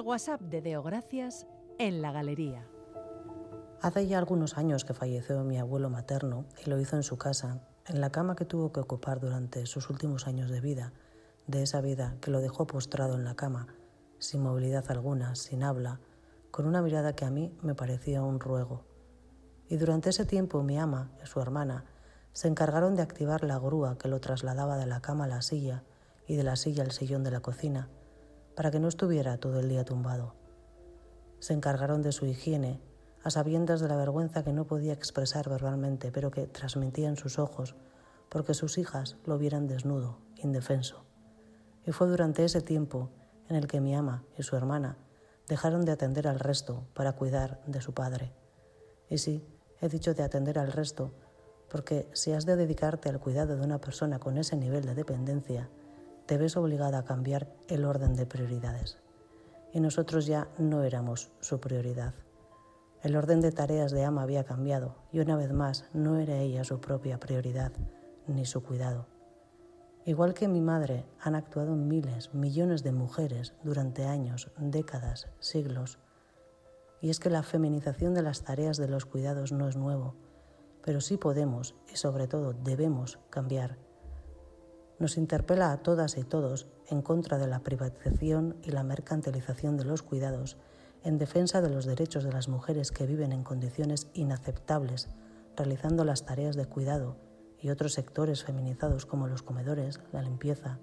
WhatsApp de Deo Gracias en la galería. Hace ya algunos años que falleció mi abuelo materno y lo hizo en su casa, en la cama que tuvo que ocupar durante sus últimos años de vida, de esa vida que lo dejó postrado en la cama, sin movilidad alguna, sin habla, con una mirada que a mí me parecía un ruego. Y durante ese tiempo mi ama y su hermana se encargaron de activar la grúa que lo trasladaba de la cama a la silla y de la silla al sillón de la cocina, para que no estuviera todo el día tumbado. Se encargaron de su higiene, a sabiendas de la vergüenza que no podía expresar verbalmente, pero que transmitía en sus ojos, porque sus hijas lo vieran desnudo, indefenso. Y fue durante ese tiempo en el que mi ama y su hermana dejaron de atender al resto para cuidar de su padre. Y sí, he dicho de atender al resto, porque si has de dedicarte al cuidado de una persona con ese nivel de dependencia, te ves obligada a cambiar el orden de prioridades. Y nosotros ya no éramos su prioridad. El orden de tareas de ama había cambiado y una vez más no era ella su propia prioridad ni su cuidado. Igual que mi madre, han actuado miles, millones de mujeres durante años, décadas, siglos. Y es que la feminización de las tareas de los cuidados no es nuevo, pero sí podemos y sobre todo debemos cambiar. Nos interpela a todas y todos en contra de la privatización y la mercantilización de los cuidados, en defensa de los derechos de las mujeres que viven en condiciones inaceptables, realizando las tareas de cuidado y otros sectores feminizados como los comedores, la limpieza,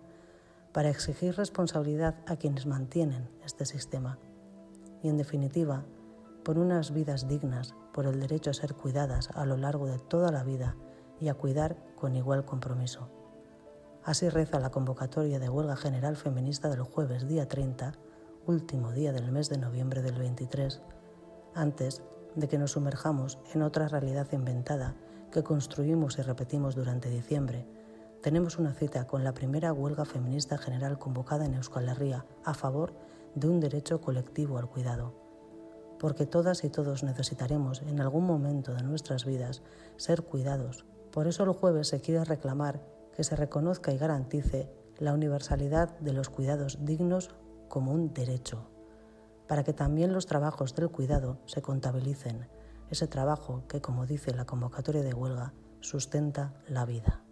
para exigir responsabilidad a quienes mantienen este sistema y, en definitiva, por unas vidas dignas, por el derecho a ser cuidadas a lo largo de toda la vida y a cuidar con igual compromiso. Así reza la convocatoria de huelga general feminista del jueves día 30, último día del mes de noviembre del 23, antes de que nos sumerjamos en otra realidad inventada que construimos y repetimos durante diciembre, tenemos una cita con la primera huelga feminista general convocada en Euskal Herria a favor de un derecho colectivo al cuidado. Porque todas y todos necesitaremos en algún momento de nuestras vidas ser cuidados. Por eso el jueves se quiere reclamar que se reconozca y garantice la universalidad de los cuidados dignos como un derecho, para que también los trabajos del cuidado se contabilicen ese trabajo que, como dice la convocatoria de huelga, sustenta la vida.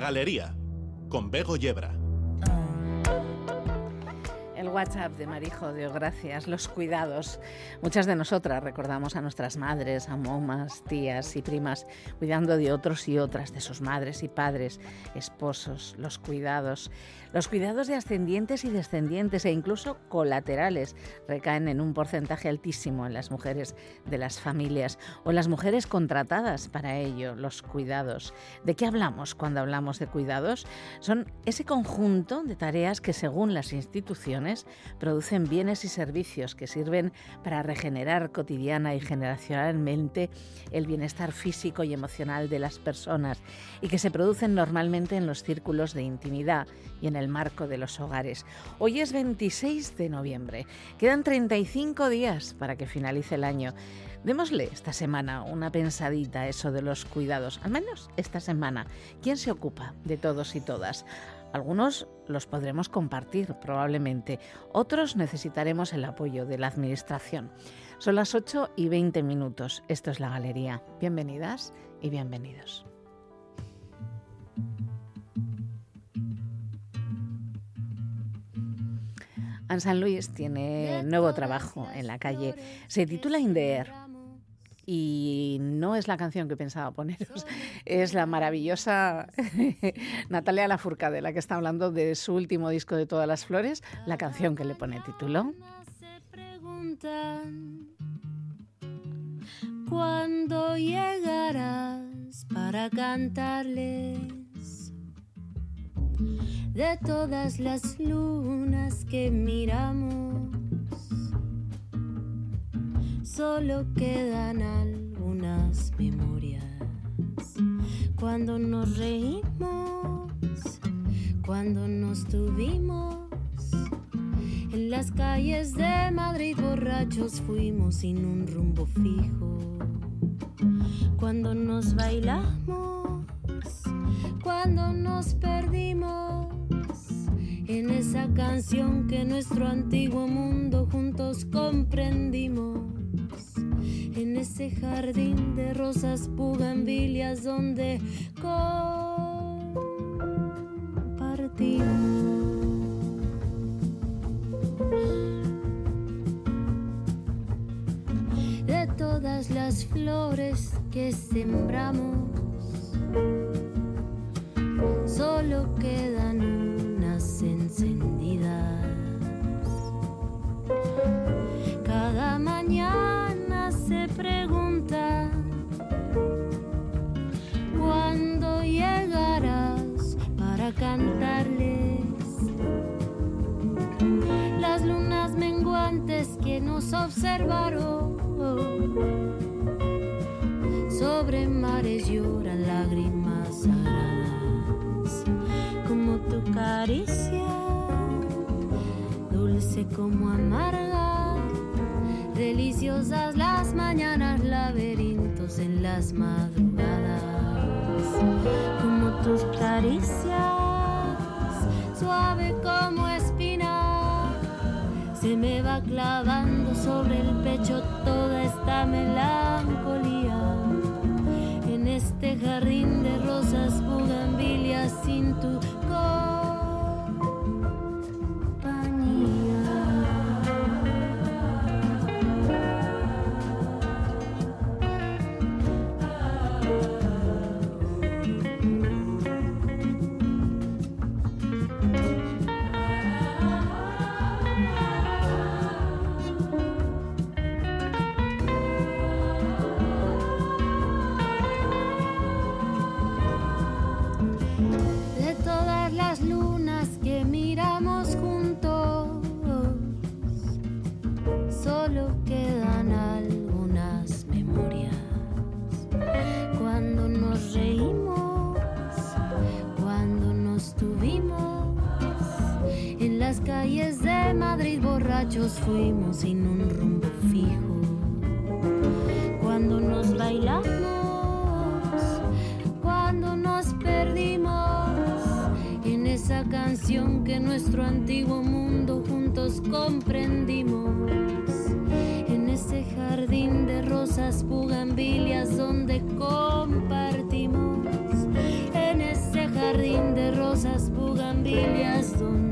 Galería, con Bego Yebra. WhatsApp de Marijo de Gracias, los cuidados. Muchas de nosotras recordamos a nuestras madres, a momas, tías y primas, cuidando de otros y otras, de sus madres y padres, esposos, los cuidados. Los cuidados de ascendientes y descendientes e incluso colaterales recaen en un porcentaje altísimo en las mujeres de las familias o las mujeres contratadas para ello, los cuidados. ¿De qué hablamos cuando hablamos de cuidados? Son ese conjunto de tareas que según las instituciones producen bienes y servicios que sirven para regenerar cotidiana y generacionalmente el bienestar físico y emocional de las personas y que se producen normalmente en los círculos de intimidad y en el marco de los hogares. Hoy es 26 de noviembre. Quedan 35 días para que finalice el año. Démosle esta semana una pensadita a eso de los cuidados, al menos esta semana. ¿Quién se ocupa de todos y todas? Algunos los podremos compartir probablemente, otros necesitaremos el apoyo de la Administración. Son las 8 y 20 minutos. Esto es la galería. Bienvenidas y bienvenidos. Anne San Luis tiene nuevo trabajo en la calle. Se titula In y no es la canción que pensaba poneros, es la maravillosa Natalia Lafourcade, la que está hablando de su último disco de Todas las Flores, la canción que le pone título. cuándo llegarás para cantarles de todas las lunas que miramos. Solo quedan algunas memorias cuando nos reímos, cuando nos tuvimos en las calles de Madrid borrachos fuimos sin un rumbo fijo. Cuando nos bailamos, cuando nos perdimos en esa canción que nuestro antiguo mundo juntos comprendimos. En ese jardín de rosas pugambilias donde compartimos. de todas las flores que sembramos. Solo quedan unas encendidas. Cada mañana pregunta cuándo llegarás para cantarles las lunas menguantes que nos observaron. Sobre mares lloran lágrimas sagradas, como tu caricia, dulce como amarga. Deliciosas las mañanas, laberintos en las madrugadas, como tus caricias, suave como espina, se me va clavando sobre el pecho toda esta melancolía. En este jardín de rosas bugambilias sin tu borrachos fuimos sin un rumbo fijo. Cuando nos bailamos cuando nos perdimos en esa canción que nuestro antiguo mundo juntos comprendimos. En ese jardín de rosas pugambilias donde compartimos. En ese jardín de rosas pugambilias donde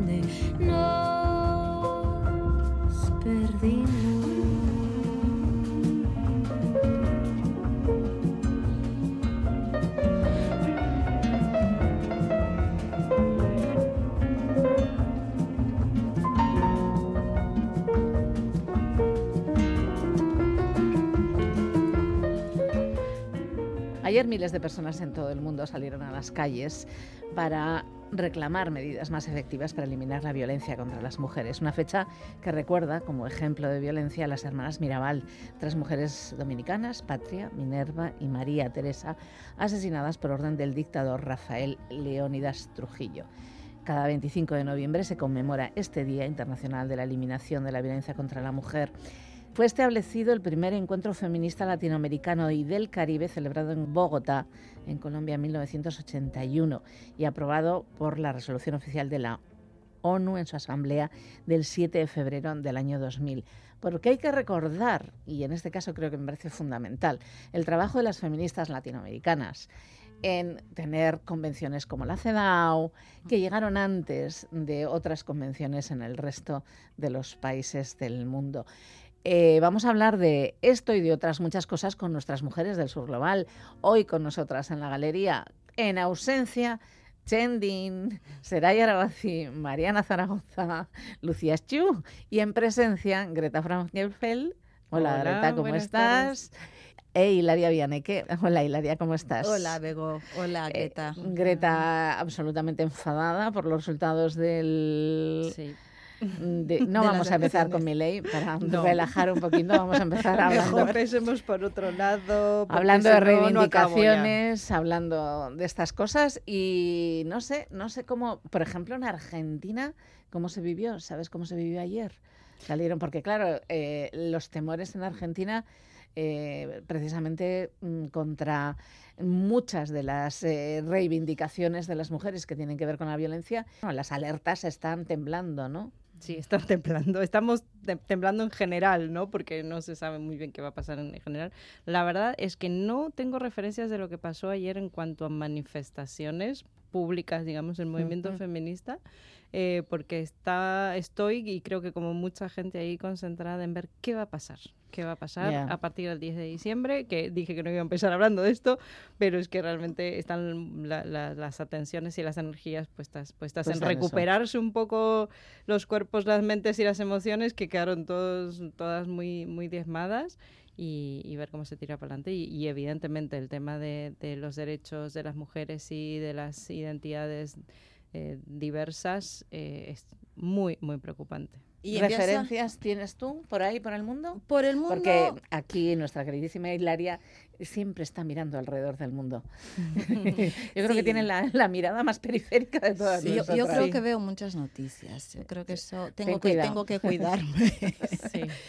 Ayer miles de personas en todo el mundo salieron a las calles para reclamar medidas más efectivas para eliminar la violencia contra las mujeres. Una fecha que recuerda como ejemplo de violencia a las hermanas Mirabal, tres mujeres dominicanas, Patria, Minerva y María Teresa, asesinadas por orden del dictador Rafael Leónidas Trujillo. Cada 25 de noviembre se conmemora este Día Internacional de la Eliminación de la Violencia contra la Mujer. Fue establecido el primer encuentro feminista latinoamericano y del Caribe celebrado en Bogotá, en Colombia, en 1981 y aprobado por la resolución oficial de la ONU en su asamblea del 7 de febrero del año 2000. Porque hay que recordar, y en este caso creo que me parece fundamental, el trabajo de las feministas latinoamericanas en tener convenciones como la CEDAW, que llegaron antes de otras convenciones en el resto de los países del mundo. Eh, vamos a hablar de esto y de otras muchas cosas con nuestras mujeres del sur global. Hoy con nosotras en la galería, en ausencia Chendin, Seraya Arabazi, Mariana Zaragoza, Lucía Chu y en presencia Greta Frankelfeld. Hola, Hola, Greta, ¿cómo estás? E Hilaria Vianeque. Hola Hilaria, ¿cómo estás? Hola, Bego. Hola, Eh, Greta. Greta absolutamente enfadada por los resultados del... Sí. De- no De vamos a empezar con mi ley para No. relajar un poquito, vamos a empezar hablando, Mejor empecemos por otro lado. hablando de no reivindicaciones, hablando de estas cosas y no sé, no sé cómo, por ejemplo, en Argentina, cómo se vivió, ¿sabes cómo se vivió ayer? Salieron, porque claro, eh, los temores en Argentina, eh, precisamente mm, contra muchas de las eh, reivindicaciones de las mujeres que tienen que ver con la violencia, bueno, las alertas están temblando, ¿no? Sí, están temblando. Estamos te- temblando en general, ¿no? Porque no se sabe muy bien qué va a pasar en general. La verdad es que no tengo referencias de lo que pasó ayer en cuanto a manifestaciones públicas, digamos, el movimiento feminista, eh, porque está, estoy y creo que como mucha gente ahí concentrada en ver qué va a pasar. ¿Qué va a pasar Ya. a partir del 10 de diciembre? Que dije que no iba a empezar hablando de esto, pero es que realmente están la- la- las atenciones y las energías puestas, puestas Puestas en en eso. recuperarse un poco los cuerpos, las mentes y las emociones que quedaron todos, todas muy, muy diezmadas y, y ver cómo se tira para adelante. Y, y evidentemente el tema de, de los derechos de las mujeres y de las identidades eh, diversas eh, es muy, muy preocupante. Y ¿Referencias tienes tú por ahí, por el mundo? por el mundo. Porque aquí nuestra queridísima Hilaria siempre está mirando alrededor del mundo. Yo creo que Sí. tiene la, la mirada más periférica de todas Sí, yo, yo creo Sí. que veo muchas noticias. Yo creo que eso tengo Ten que tengo que cuidarme.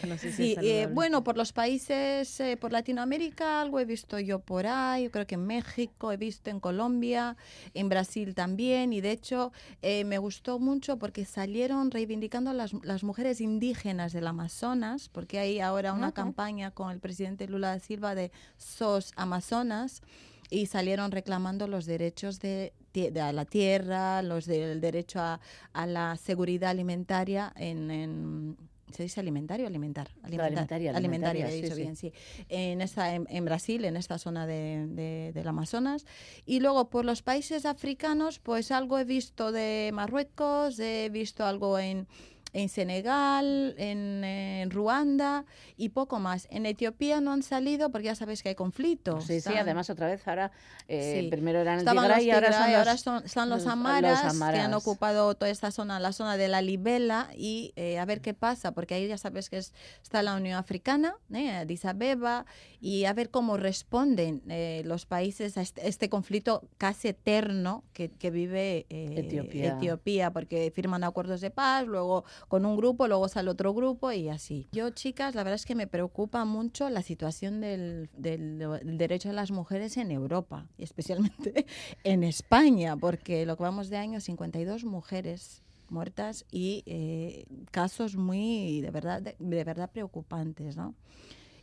No sé si eh, bueno, por los países, eh, por Latinoamérica, algo he visto yo por ahí, yo creo que en México, he visto en Colombia, en Brasil también, y de hecho eh, me gustó mucho porque salieron reivindicando las, las mujeres indígenas del Amazonas, porque hay ahora una Ajá. campaña con el presidente Lula da Silva de Amazonas, y salieron reclamando los derechos de, la tierra, los del derecho a, a la seguridad alimentaria en, en- ¿se dice alimentario o alimentar? alimentaria, alimentaria, alimentaria, he dicho sí. bien, sí. En, esta, en, en Brasil, en esta zona de, de- del Amazonas. Y luego por los países africanos, pues algo he visto de Marruecos, he visto algo en, en Senegal, en, en Ruanda y poco más. En Etiopía no han salido porque ya sabéis que hay conflictos. Sí, sí, Están- además otra vez ahora, eh, Sí. primero eran el Tigray y ahora son los, ahora son, están los los- amaras, los que han amaras. ocupado toda esta zona, la zona de la Libela, y eh, a ver qué pasa, porque ahí ya sabes que es- está la Unión Africana, ¿eh? Addis Abeba, y a ver cómo responden eh, los países a este, este conflicto casi eterno que, que vive eh, Etiopía. Etiopía, porque firman acuerdos de paz, luego con un grupo, luego sale otro grupo y así. Yo, chicas, la verdad es que me preocupa mucho la situación del, del- derecho de las mujeres en Europa, y especialmente en España, porque lo que vamos de año, 52 mujeres muertas y eh, casos muy, de verdad, de verdad preocupantes, ¿no?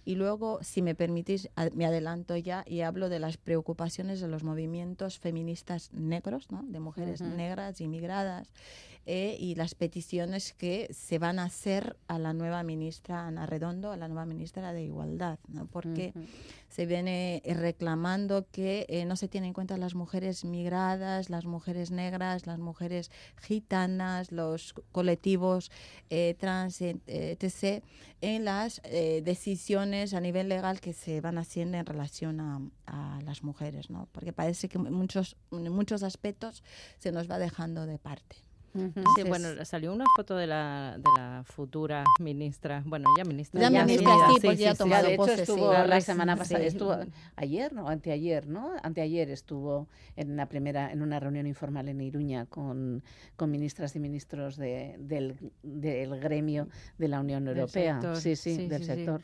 Y luego, si me permitís, me adelanto ya y hablo de las preocupaciones de los movimientos feministas negros, ¿no? de mujeres negras, inmigradas, eh, y las peticiones que se van a hacer a la nueva ministra Ana Redondo, a la nueva ministra de Igualdad, ¿no? porque se viene eh, reclamando que eh, no se tienen en cuenta las mujeres migradas, las mujeres negras, las mujeres gitanas, los colectivos eh, trans, eh, etc., en las eh, decisiones a nivel legal que se van haciendo en relación a, a las mujeres, ¿no? porque parece que en muchos, en muchos aspectos se nos va dejando de parte. Ujú. Sí, Entonces- bueno, salió una foto de la, de la futura ministra, bueno, ya ministra. Ya Ya ministra, asumida. sí, porque ya ha tomado de hecho sí. estuvo La semana pasada, sí. estuvo ayer, ¿no? Anteayer, ¿no? Anteayer estuvo en la primera, en una reunión informal en Iruña con, con ministras y ministros de, del, del gremio de la Unión Europea. sector. Sí, sí, Sí, del sí, sí. sector.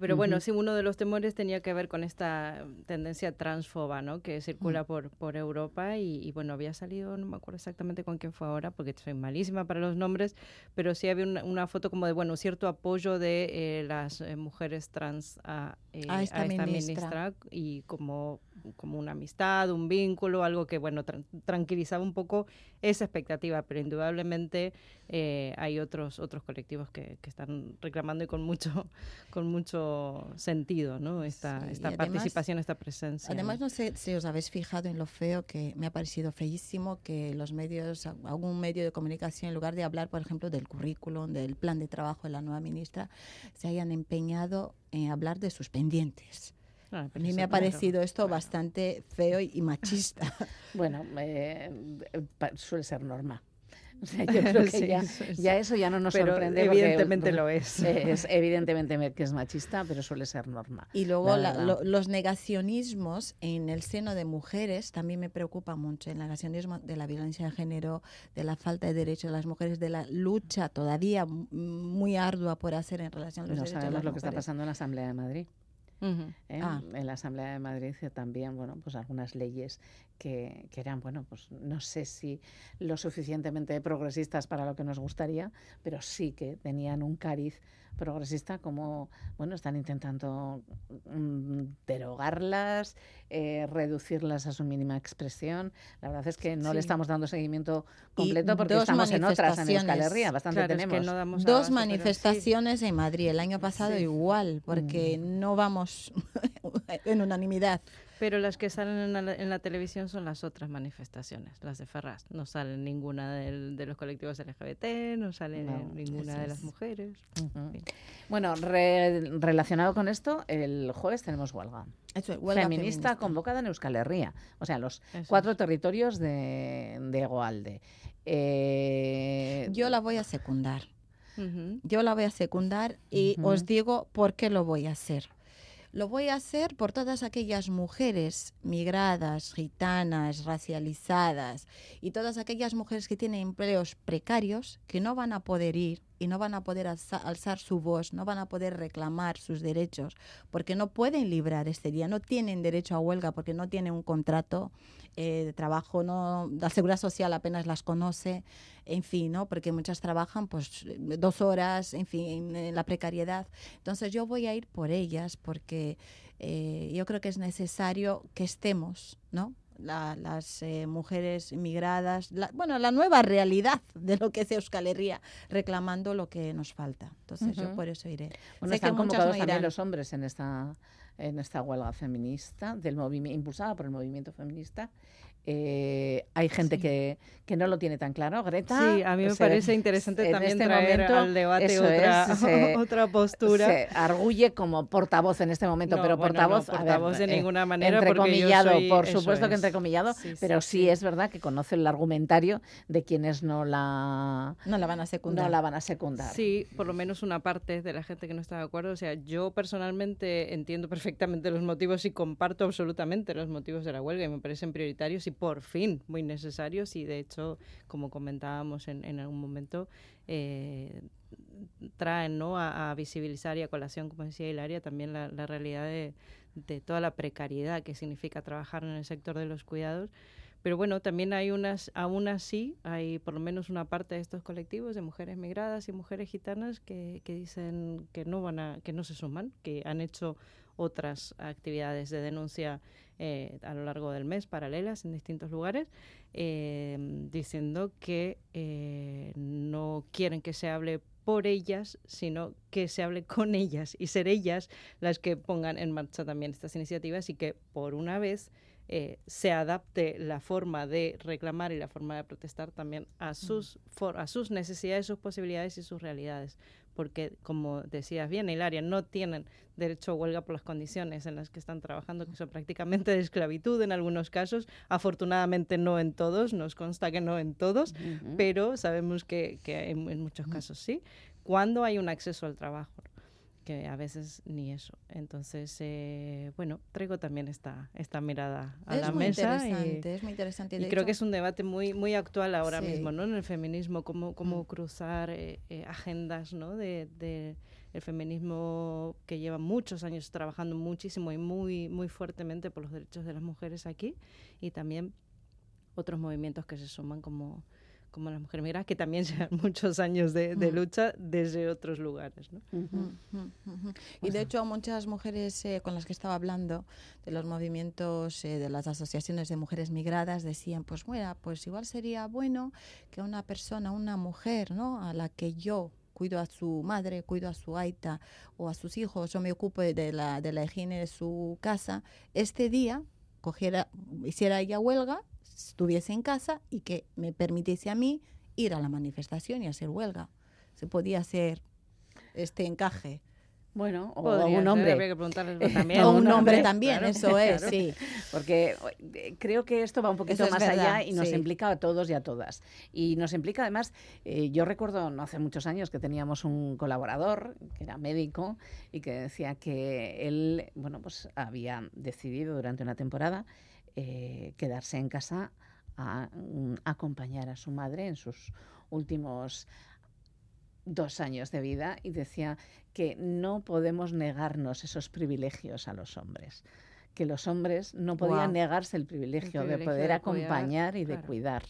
Pero bueno, Ujú. sí, uno de los temores tenía que ver con esta tendencia transfoba, ¿no? Que circula por, por Europa y, y, bueno, había salido, no me acuerdo exactamente con quién fue ahora, porque soy malísima para los nombres, pero sí había una, una foto como de, bueno, cierto apoyo de eh, las eh, mujeres trans a, eh, A esta ministra. ministra y como como una amistad, un vínculo, algo que, bueno, tran- tranquilizaba un poco esa expectativa, pero indudablemente eh, hay otros otros colectivos que, que están reclamando y con mucho con mucho sentido, ¿no? Esta, Sí, esta además- participación, esta presencia. Además, no sé si os habéis fijado en lo feo que me ha parecido feísimo que los medios, a- algún medio de comunicación, en lugar de hablar, por ejemplo, del currículum, del plan de trabajo de la nueva ministra, se hayan empeñado en hablar de sus pendientes. Ah, A pero mí me ha claro, parecido esto claro. bastante feo y machista. Bueno, eh, suele ser norma. O sea, yo creo que Sí, ya, eso ya no nos Pero sorprende. porque- evidentemente lo es. Es evidentemente me- que es machista, pero suele ser norma. Y luego La lo- los negacionismos en el seno de mujeres también me preocupa mucho. El negacionismo de la violencia de género, de la falta de derechos de las mujeres, de la lucha todavía muy ardua por hacer en relación a los No derechos de sabemos las lo que está pasando en la Asamblea de Madrid. ¿eh? Ah. En la Asamblea de Madrid también, bueno, pues algunas leyes que, que eran, bueno, pues no sé si lo suficientemente progresistas para lo que nos gustaría, pero sí que tenían un cariz progresista como, bueno, están intentando mm, derogarlas, eh, reducirlas a su mínima expresión. La verdad es que no le estamos dando seguimiento Y completo porque estamos en otras en Euskal. Herria, bastante Claro, es tenemos. que no damos Dos abasto, pero sí. manifestaciones en Madrid, el año pasado Sí. igual, porque Mm. no vamos en unanimidad. Pero las que salen en la, en la televisión son las otras manifestaciones, las de Ferraz. No sale ninguna del- de los colectivos LGBT, no sale No, ninguna de las es. mujeres. Fin. Bueno, re- relacionado con esto, el jueves tenemos huelga. Eso es, huelga feminista, convocada en Euskal Herria, o sea, los Eso cuatro es. territorios de, de Goalde. Eh, Yo la voy a secundar. Yo la voy a secundar y os digo por qué lo voy a hacer. Lo voy a hacer por todas aquellas mujeres migradas, gitanas, racializadas y todas aquellas mujeres que tienen empleos precarios que no van a poder ir y no van a poder alza- alzar su voz, no van a poder reclamar sus derechos porque no pueden librar este día, no tienen derecho a huelga porque no tienen un contrato eh, de trabajo, no, la seguridad social apenas las conoce, en fin, ¿no? Porque muchas trabajan pues dos horas, en fin, en la precariedad. Entonces yo voy a ir por ellas porque eh, yo creo que es necesario que estemos, ¿no? La- las eh, mujeres inmigradas, la- bueno, la nueva realidad de lo que es Euskal Herria, reclamando lo que nos falta. Entonces yo por eso iré. bueno, Sé que están muchas convocados no también los hombres en esta, en esta huelga feminista, del movimiento impulsada por el movimiento feminista. Eh, hay gente Sí. que, que no lo tiene tan claro. Greta. Sí, a mí me se- parece interesante en también este traer momento, al debate otra, es, se- otra postura. Se arguye como portavoz en este momento, No, pero bueno, no, portavoz, a ver, portavoz de eh, ninguna manera, entrecomillado, soy- por supuesto que es. entrecomillado, Sí, sí, pero sí, sí. es verdad que conoce el argumentario de quienes no la, No la van a secundar. no la van a secundar. Sí, por lo menos una parte de la gente que no está de acuerdo. O sea, yo personalmente entiendo perfectamente los motivos y comparto absolutamente los motivos de la huelga y me parecen prioritarios y por fin muy necesarios y de hecho, como comentábamos en, en algún momento, eh, traen ¿no? a, visibilizar y a colación, como decía Hilaria, también la, la realidad de, de toda la precariedad que significa trabajar en el sector de los cuidados. Pero bueno, también hay unas, aún así, hay por lo menos una parte de estos colectivos de mujeres migradas y mujeres gitanas que, que dicen que no van a, que no se suman, que han hecho otras actividades de denuncia eh, a lo largo del mes, paralelas en distintos lugares, eh, diciendo que eh, no quieren que se hable por ellas, sino que se hable con ellas y ser ellas las que pongan en marcha también estas iniciativas y que por una vez eh, se adapte la forma de reclamar y la forma de protestar también a sus, for- a sus necesidades, sus posibilidades y sus realidades. Porque, como decías bien, Hilaria, no tienen derecho a huelga por las condiciones en las que están trabajando, que son prácticamente de esclavitud en algunos casos. Afortunadamente no en todos, nos consta que no en todos, pero sabemos que, que en, en muchos casos sí. Cuando hay un acceso al trabajo, que a veces ni eso. Entonces, eh, bueno, traigo también esta, esta mirada a es la muy mesa. y- interesante, es muy interesante. y De creo hecho, que es un debate muy muy actual ahora Sí. mismo, ¿no? En el feminismo, cómo, cómo Mm. cruzar eh, eh, agendas, ¿no? De, de el feminismo que lleva muchos años trabajando muchísimo y muy muy fuertemente por los derechos de las mujeres aquí y también otros movimientos que se suman como como la mujer migra, que también sean muchos años de, de lucha desde otros lugares. ¿no? Y de hecho muchas mujeres eh, con las que estaba hablando de los movimientos eh, de las asociaciones de mujeres migradas decían pues bueno pues igual sería bueno que una persona una mujer no a la que yo cuido a su madre cuido a su aita o a sus hijos yo me ocupo de- de la de la higiene de su casa este día cogiera hiciera ella huelga estuviese en casa y que me permitiese a mí ir a la manifestación y hacer huelga se podía hacer este encaje. Bueno, o un ser, hombre. habría que también. o un hombre también, claro, eso es, claro. sí. Porque eh, creo que esto va un poquito es más verdad, allá y nos sí. implica a todos y a todas. Y nos implica además, eh, yo recuerdo no hace muchos años que teníamos un colaborador que era médico y que decía que él, bueno, pues había decidido durante una temporada eh, quedarse en casa a mm, acompañar a su madre en sus últimos dos años de vida. Y decía que no podemos negarnos esos privilegios a los hombres que los hombres no podían negarse el privilegio, de privilegio poder de cuidar, acompañar y de claro. cuidar.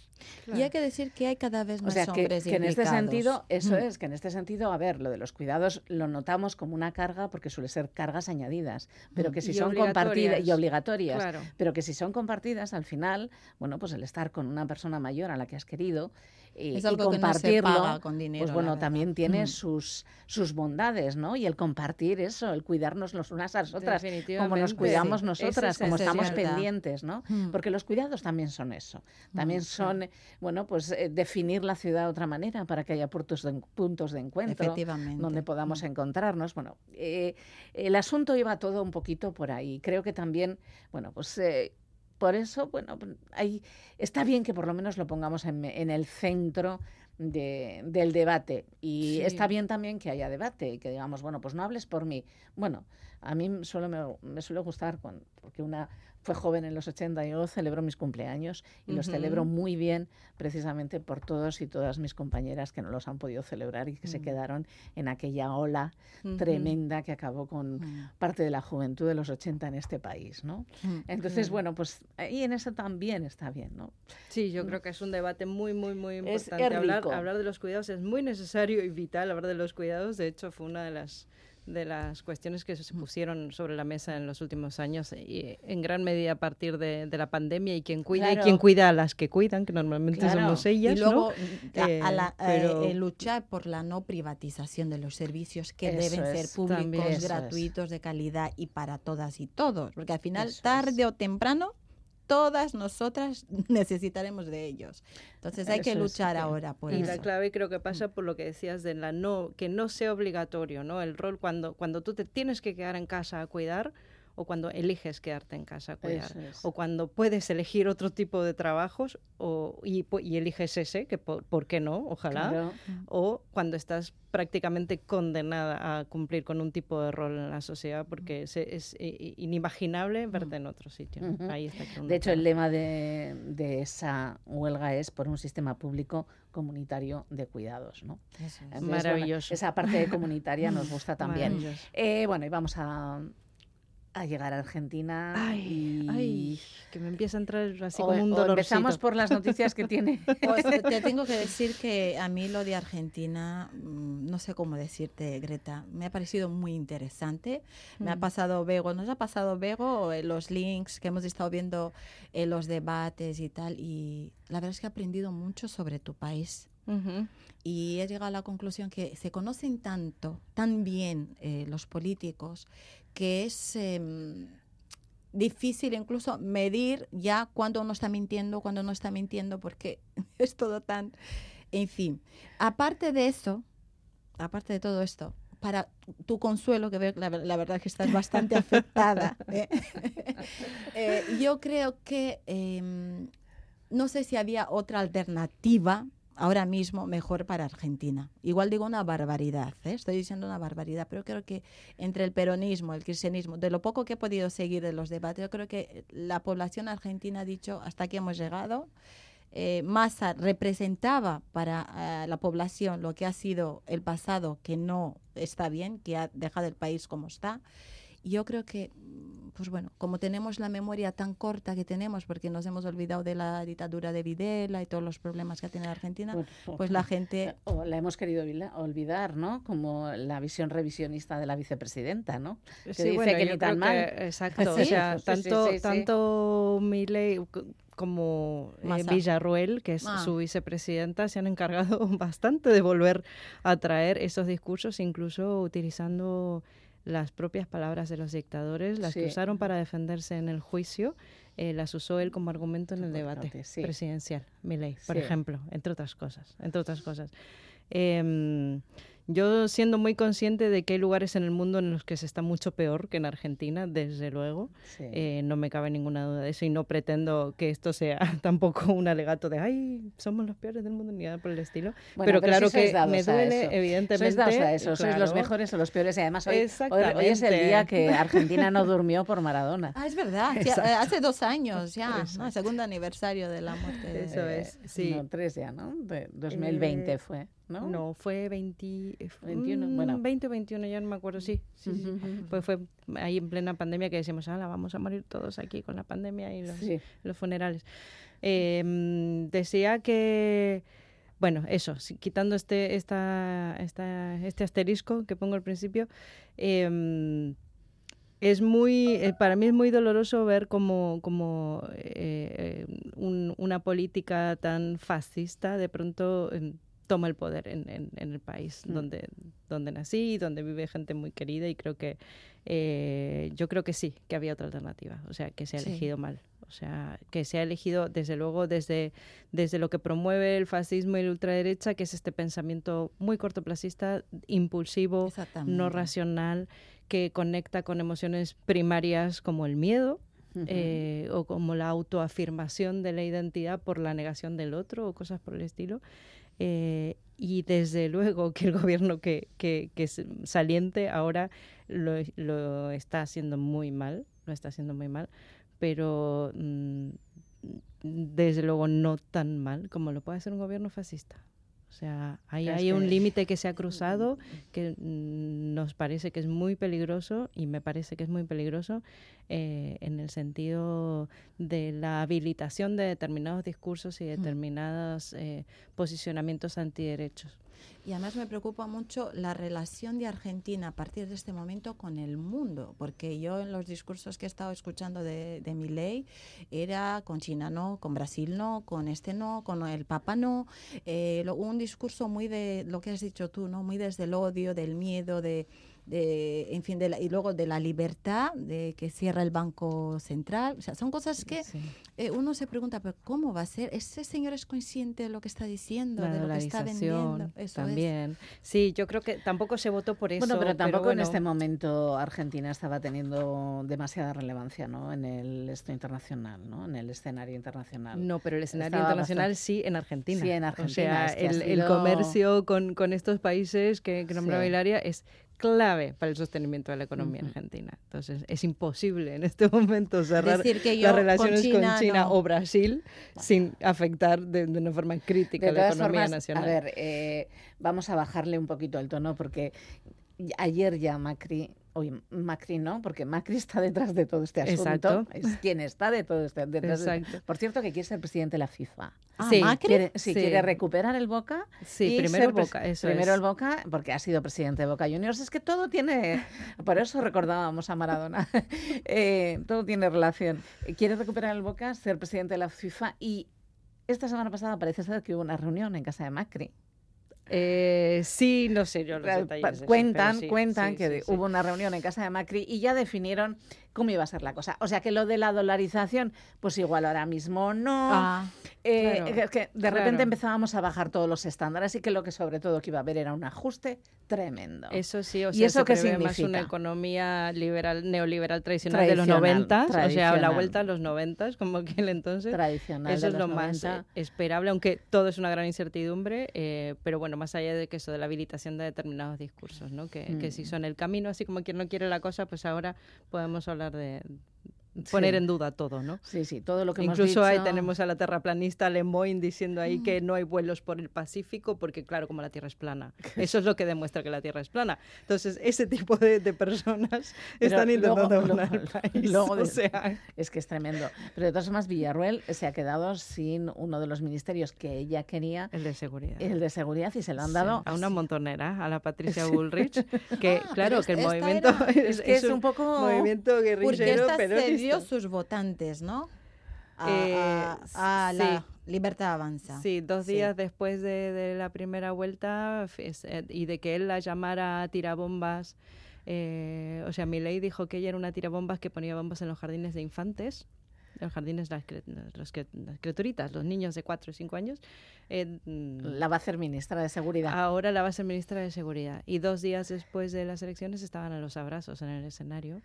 Y hay que decir que hay cada vez O más sea, que, hombres que en este sentido, eso Mm. es, que en este sentido, a ver, lo de los cuidados lo notamos como una carga porque suele ser cargas añadidas, pero Mm. que si Y son compartidas y obligatorias. obligatorias, Claro. pero que si son compartidas, al final, bueno, pues el estar con una persona mayor a la que has querido y, Es y algo que no se compartirlo, paga con dinero, pues bueno, también tiene Mm. sus, sus bondades, ¿no? Y el compartir eso, el cuidarnos los unas a las otras, como nos cuidamos Sí, nosotras, como estamos pendientes, ¿no? Mm. Porque los cuidados también son eso. También Mm, son, eh, bueno, pues eh, definir la ciudad de otra manera para que haya puntos de, puntos de encuentro donde podamos encontrarnos. Bueno, eh, el asunto iba todo un poquito por ahí. Creo que también, bueno, pues eh, por eso, bueno, ahí está bien que por lo menos lo pongamos en, en el centro de- del debate. Y Sí. está bien también que haya debate y que digamos, bueno, pues no hables por mí. Bueno, a mí solo me, me suele gustar cuando, porque una fue joven en los 80 y yo celebro mis cumpleaños y los celebro muy bien precisamente por todos y todas mis compañeras que no los han podido celebrar y que se Mm. quedaron en aquella ola Ujú. tremenda que acabó con Mm. parte de la juventud de los 80 en este país, ¿no? Mm. Entonces, bueno, pues ahí en eso también está bien, ¿no? Sí, yo creo que es un debate muy, muy, muy importante. es hablar, hablar de los cuidados es muy necesario y vital hablar de los cuidados. De hecho, fue una de las de las cuestiones que se pusieron sobre la mesa en los últimos años y en gran medida a partir de, de la pandemia y quien cuida y quien cuida a las que cuidan, que normalmente Claro. somos ellas, Y luego ¿no? a- a Eh, la- eh, pero- eh, luchar por la no privatización de los servicios que Eso deben ser públicos, es. gratuitos, de calidad y para todas y todos. Porque al final, Eso tarde es. o temprano, todas nosotras necesitaremos de ellos. Entonces hay que Eso luchar ahora por y eso. la clave creo que pasa por lo que decías de la no que no sea obligatorio no el rol cuando cuando tú te tienes que quedar en casa a cuidar o cuando eliges quedarte en casa a cuidar es. o cuando puedes elegir otro tipo de trabajos o, y, eliges ese que por, ¿por qué no ojalá Claro. o cuando estás prácticamente condenada a cumplir con un tipo de rol en la sociedad porque es inimaginable verte en otro sitio ¿no? Ujú. ahí está De hecho, el lema de, de esa huelga es por un sistema público comunitario de cuidados, ¿no? Bueno, Maravilloso. esa parte comunitaria nos gusta también. Eh, bueno, y vamos a, a llegar a Argentina. Ay, y... ay, que me empieza a entrar así o- como un dolor. empezamos por las noticias que tiene. Pues te- te tengo que decir que a mí lo de Argentina, mm, no sé cómo decirte, Greta, me ha parecido muy interesante. Me ha Mm. pasado Bego, nos ha pasado Bego eh, los links que hemos estado viendo en los debates y tal. Y la verdad es que he aprendido mucho sobre tu país. Ujú. Y he llegado a la conclusión que se conocen tanto, tan bien eh, los políticos, que es em, difícil incluso medir ya cuándo uno está mintiendo, cuándo no está mintiendo, porque es todo tan... En fin, aparte de eso, aparte de todo esto, para tu consuelo, que veo que la, la verdad es que estás bastante afectada, ¿eh? Eh, yo creo que em, no sé si había otra alternativa ahora mismo mejor para Argentina. Igual digo una barbaridad, ¿eh? estoy diciendo una barbaridad, pero creo que entre el peronismo, el cristianismo, de lo poco que he podido seguir de los debates, yo creo que la población argentina ha dicho hasta aquí hemos llegado. Eh, Massa representaba para eh, la población lo que ha sido el pasado que no está bien, que ha dejado el país como está. Yo creo que pues bueno, como tenemos la memoria tan corta que tenemos, porque nos hemos olvidado de la dictadura de Videla y todos los problemas que ha tenido Argentina, pues la gente... O la hemos querido olvidar, ¿no? Como la visión revisionista de la vicepresidenta, ¿no? Que sí, dice que ni tan mal. exacto, o sea, tanto, tanto Milei como eh, Villarruel, que es ah. su vicepresidenta, se han encargado bastante de volver a traer esos discursos, incluso utilizando las propias palabras de los dictadores, las que usaron para defenderse en el juicio, eh, las usó él como argumento en el debate presidencial, Milei, por ejemplo, entre otras cosas, entre otras cosas. Em, yo siendo muy consciente de que hay lugares en el mundo en los que se está mucho peor que en Argentina, desde luego, eh, no me cabe ninguna duda de eso y no pretendo que esto sea tampoco un alegato de, ay, somos los peores del mundo ni nada por el estilo. pero, claro que me duele, evidentemente. Sois a eso, sois los mejores o los peores y además hoy, hoy, es el día que Argentina no durmió por Maradona. Ah, es verdad, hace dos años ya, segundo aniversario de la muerte. De... Eso es, sí. No, tres ya, ¿no? De 2020 eh, fue. ¿No? No, fue 20, 21, mm, bueno. 20 o 21, ya no me acuerdo, sí. sí, sí. Pues fue ahí en plena pandemia que decíamos, ah, vamos a morir todos aquí con la pandemia y los, los funerales. Eh, decía que, bueno, eso, quitando este, esta, esta, este asterisco que pongo al principio, eh, es muy, eh, para mí es muy doloroso ver como, como eh, un, una política tan fascista de pronto toma el poder en, en, el país mm. donde, donde nací, donde vive gente muy querida y creo que eh, yo creo que sí, que había otra alternativa, o sea, que se ha elegido mal. O sea, que se ha elegido, desde luego, desde, desde lo que promueve el fascismo y la ultraderecha, que es este pensamiento muy cortoplacista, impulsivo, no racional, que conecta con emociones primarias como el miedo, eh, o como la autoafirmación de la identidad por la negación del otro o cosas por el estilo. Eh, y desde luego que el gobierno que, que, que saliente ahora lo, lo, está haciendo muy mal, lo está haciendo muy mal, pero mm, desde luego no tan mal como lo puede hacer un gobierno fascista. O sea, ahí hay un límite que se ha cruzado que nos parece que es muy peligroso y me parece que es muy peligroso eh, en el sentido de la habilitación de determinados discursos y determinados eh, posicionamientos antiderechos. Y además me preocupa mucho la relación de Argentina a partir de este momento con el mundo, porque yo en los discursos que he estado escuchando de, de mi ley era con China no, con Brasil no, con este no, con el Papa no, eh, un discurso muy de lo que has dicho tú, no, muy desde el odio, del miedo, de de, en fin, de y luego de la libertad, de que cierra el Banco Central. O sea, son cosas que eh, uno se pregunta, pero ¿cómo va a ser? ¿Ese señor es consciente de lo que está diciendo, de lo que está vendiendo? también. Sí, yo creo que tampoco se votó por eso. Bueno, pero tampoco en este momento Argentina estaba teniendo demasiada relevancia ¿no? en el esto internacional, ¿no? en el escenario internacional. No, pero el escenario internacional sí en Argentina. Sí, en Argentina. O sea, el, comercio con, con, estos países que, que nombraba Hilaria es clave para el sostenimiento de la economía argentina. Entonces, es imposible en este momento cerrar las relaciones con China, o Brasil sin afectar de, una forma crítica la economía nacional. A ver, eh, vamos a bajarle un poquito el tono porque ayer ya Macri Oye, Macri no, porque Macri está detrás de todo este asunto. Exacto. Es quien está de todo este, detrás Exacto. por cierto, que quiere ser presidente de la FIFA. Ah, sí, Macri. Quiere, sí, quiere recuperar el Boca. Sí, primero el Boca, eso Primero el Boca, porque ha sido presidente de Boca Juniors. Es que todo tiene... Por eso recordábamos a Maradona. eh, todo tiene relación. Quiere recuperar el Boca, ser presidente de la FIFA y esta semana pasada parece ser que hubo una reunión en casa de Macri. Eh, sí, no sé yo los detalles. Cuentan, cuentan que hubo una reunión en casa de Macri y ya definieron cómo iba a ser la cosa. O sea que lo de la dolarización, pues igual ahora mismo no. Ah, eh, que de repente empezábamos a bajar todos los estándares y que lo que sobre todo que iba a haber era un ajuste tremendo. Eso sí, o sea, ¿Y eso que significa? más una economía liberal, neoliberal tradicional, de los 90, o sea, la vuelta a los 90, como aquel entonces. Tradicional. Eso es lo más esperable, aunque todo es una gran incertidumbre, eh, pero bueno, más allá de que eso de la habilitación de determinados discursos, ¿no? Que, que si mm. son el camino, así como quien no quiere la cosa, pues ahora podemos hablar de, poner Sí. en duda todo, ¿no? Sí, sí, todo lo que hemos Incluso ahí dicho- tenemos a la terraplanista Lemoyne diciendo ahí que no hay vuelos por el Pacífico porque, claro, como la Tierra es plana. Eso es lo que demuestra que la Tierra es plana. Entonces, ese tipo de, de personas Pero están intentando luego- gobernar el luego- país. luego o de- sea, Es que es tremendo. Pero de todas formas, Villarruel se ha quedado sin uno de los ministerios que ella quería, el de seguridad. el de seguridad, y se lo han Sí, dado a una montonera, a la Patricia Bullrich, que Ah, claro, pero que el movimiento era- Es que es un poco- movimiento guerrillero peronista. Cedió sus votantes, ¿no? A, Eh, a- a la sí. Libertad Avanza. Sí, dos Sí. días después de, de la primera vuelta eh, y de que él la llamara tirabombas. eh, o sea, Milei dijo que ella era una tirabombas que ponía bombas en los jardines de infantes. Los jardines, las, los las criaturitas, los niños de 4 o 5 años. eh, La va a hacer ministra de Seguridad. ahora la va a ser ministra de Seguridad. Y dos días después de las elecciones estaban a los abrazos en el escenario.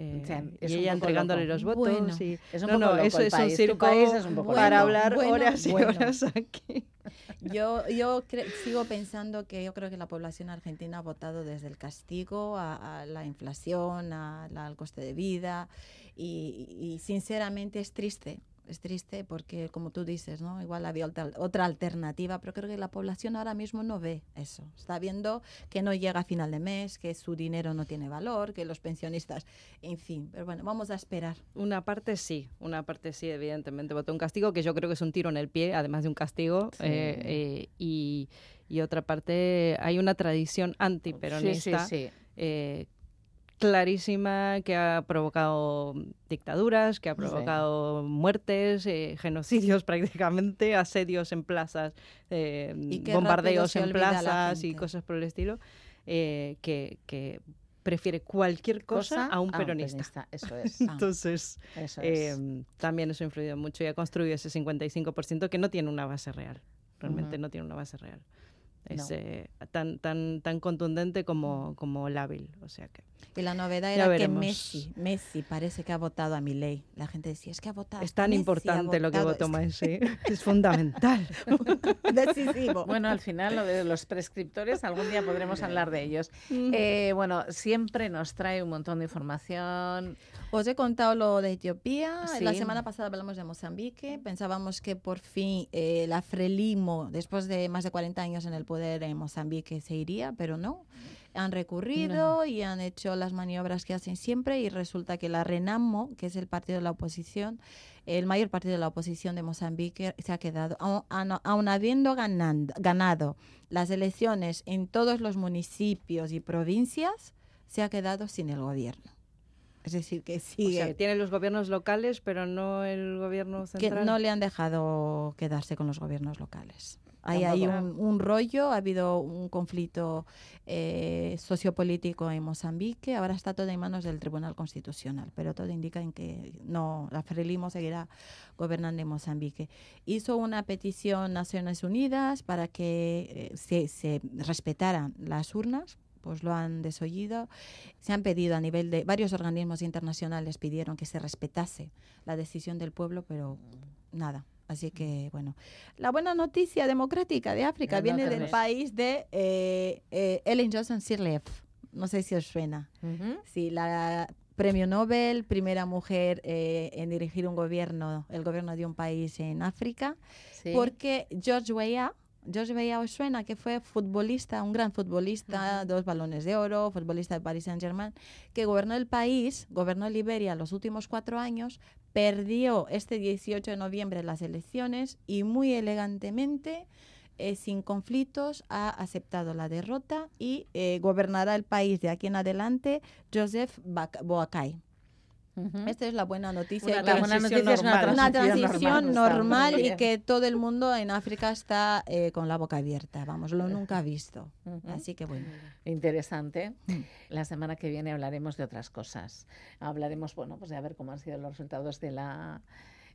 Eh, O sea, es y ella entregándole loco. los votos. Bueno, y, es un no, poco no, eso es un circo país es un poco para loco. hablar Bueno, horas y bueno. horas aquí. Yo, yo sigo pensando que yo creo que la población argentina ha votado desde el castigo a, a la inflación, a la- al coste de vida y, y sinceramente es triste. Es triste porque, como tú dices, ¿no? igual había otra, otra alternativa, pero creo que la población ahora mismo no ve eso. Está viendo que no llega a final de mes, que su dinero no tiene valor, que los pensionistas, en fin. Pero bueno, vamos a esperar. Una parte sí, una parte sí, evidentemente votó un castigo, que yo creo que es un tiro en el pie, además de un castigo. Sí. eh, eh, y, y otra parte, hay una tradición sí, antiperonista sí, sí. eh, clarísima que ha provocado dictaduras, que ha Sí. provocado muertes, eh, genocidios prácticamente, asedios en plazas, eh, bombardeos en plazas y cosas por el estilo, eh, que, que prefiere cualquier cosa, a un peronista. Eso es. Ah. Entonces, Eso es. eh, también eso ha influido mucho y ha construido ese 55% que no tiene una base real. Realmente no tiene una base real. Es No. eh, tan, tan, tan contundente como, como lábil. O sea que Y la novedad era que. Messi, Messi parece que ha votado a Milei. La gente decía, es que ha votado. es tan Messi importante lo que votado". votó Messi. Es fundamental. Decisivo. Bueno, al final lo de los prescriptores, algún día podremos hablar de ellos. Eh, bueno, siempre nos trae un montón de información. Os he contado lo de Etiopía. La semana pasada hablamos de Mozambique. Pensábamos que por fin eh, la Frelimo, después de más de 40 años en el poder en Mozambique, se iría, pero no. Han recurrido y han hecho las maniobras que hacen siempre y resulta que la Renamo, que es el partido de la oposición, el mayor partido de la oposición de Mozambique, se ha quedado, aun, aun- aun habiendo ganando- ganado las elecciones en todos los municipios y provincias, se ha quedado sin el gobierno. Es decir, que O sigue sea, que tiene los gobiernos locales, pero no el gobierno que central. no le han dejado quedarse con los gobiernos locales. Hay ahí un, un rollo, ha habido un conflicto eh, sociopolítico en Mozambique, ahora está todo en manos del Tribunal Constitucional, pero todo indica en que no, la Frelimo seguirá gobernando en Mozambique. Hizo una petición Naciones Unidas para que eh, se, se respetaran las urnas, pues lo han desoído. Se han pedido a nivel de varios organismos internacionales pidieron que se respetase la decisión del pueblo, pero nada. Así que, bueno, la buena noticia democrática de África No viene del tenemos. país de eh, eh, Ellen Johnson Sirleaf. No sé si os suena. Ujú. Sí, la premio Nobel, primera mujer eh, en dirigir un gobierno, el gobierno de un país en África, Sí. porque George Weah, George Weah os suena que fue futbolista, un gran futbolista, dos balones de oro, futbolista de Paris Saint Germain, que gobernó el país, gobernó Liberia los últimos cuatro años, perdió este 18 de noviembre las elecciones y muy elegantemente, eh, sin conflictos, ha aceptado la derrota y eh, gobernará el país de aquí en adelante Joseph Bak- Esta es la buena noticia. Una transición noticia es una transición, normal, y que todo el mundo en África está eh, con la boca abierta, vamos, lo nunca visto. Ujú. Así que bueno. Interesante. La semana que viene hablaremos de otras cosas. Hablaremos, bueno, pues de a ver cómo han sido los resultados de la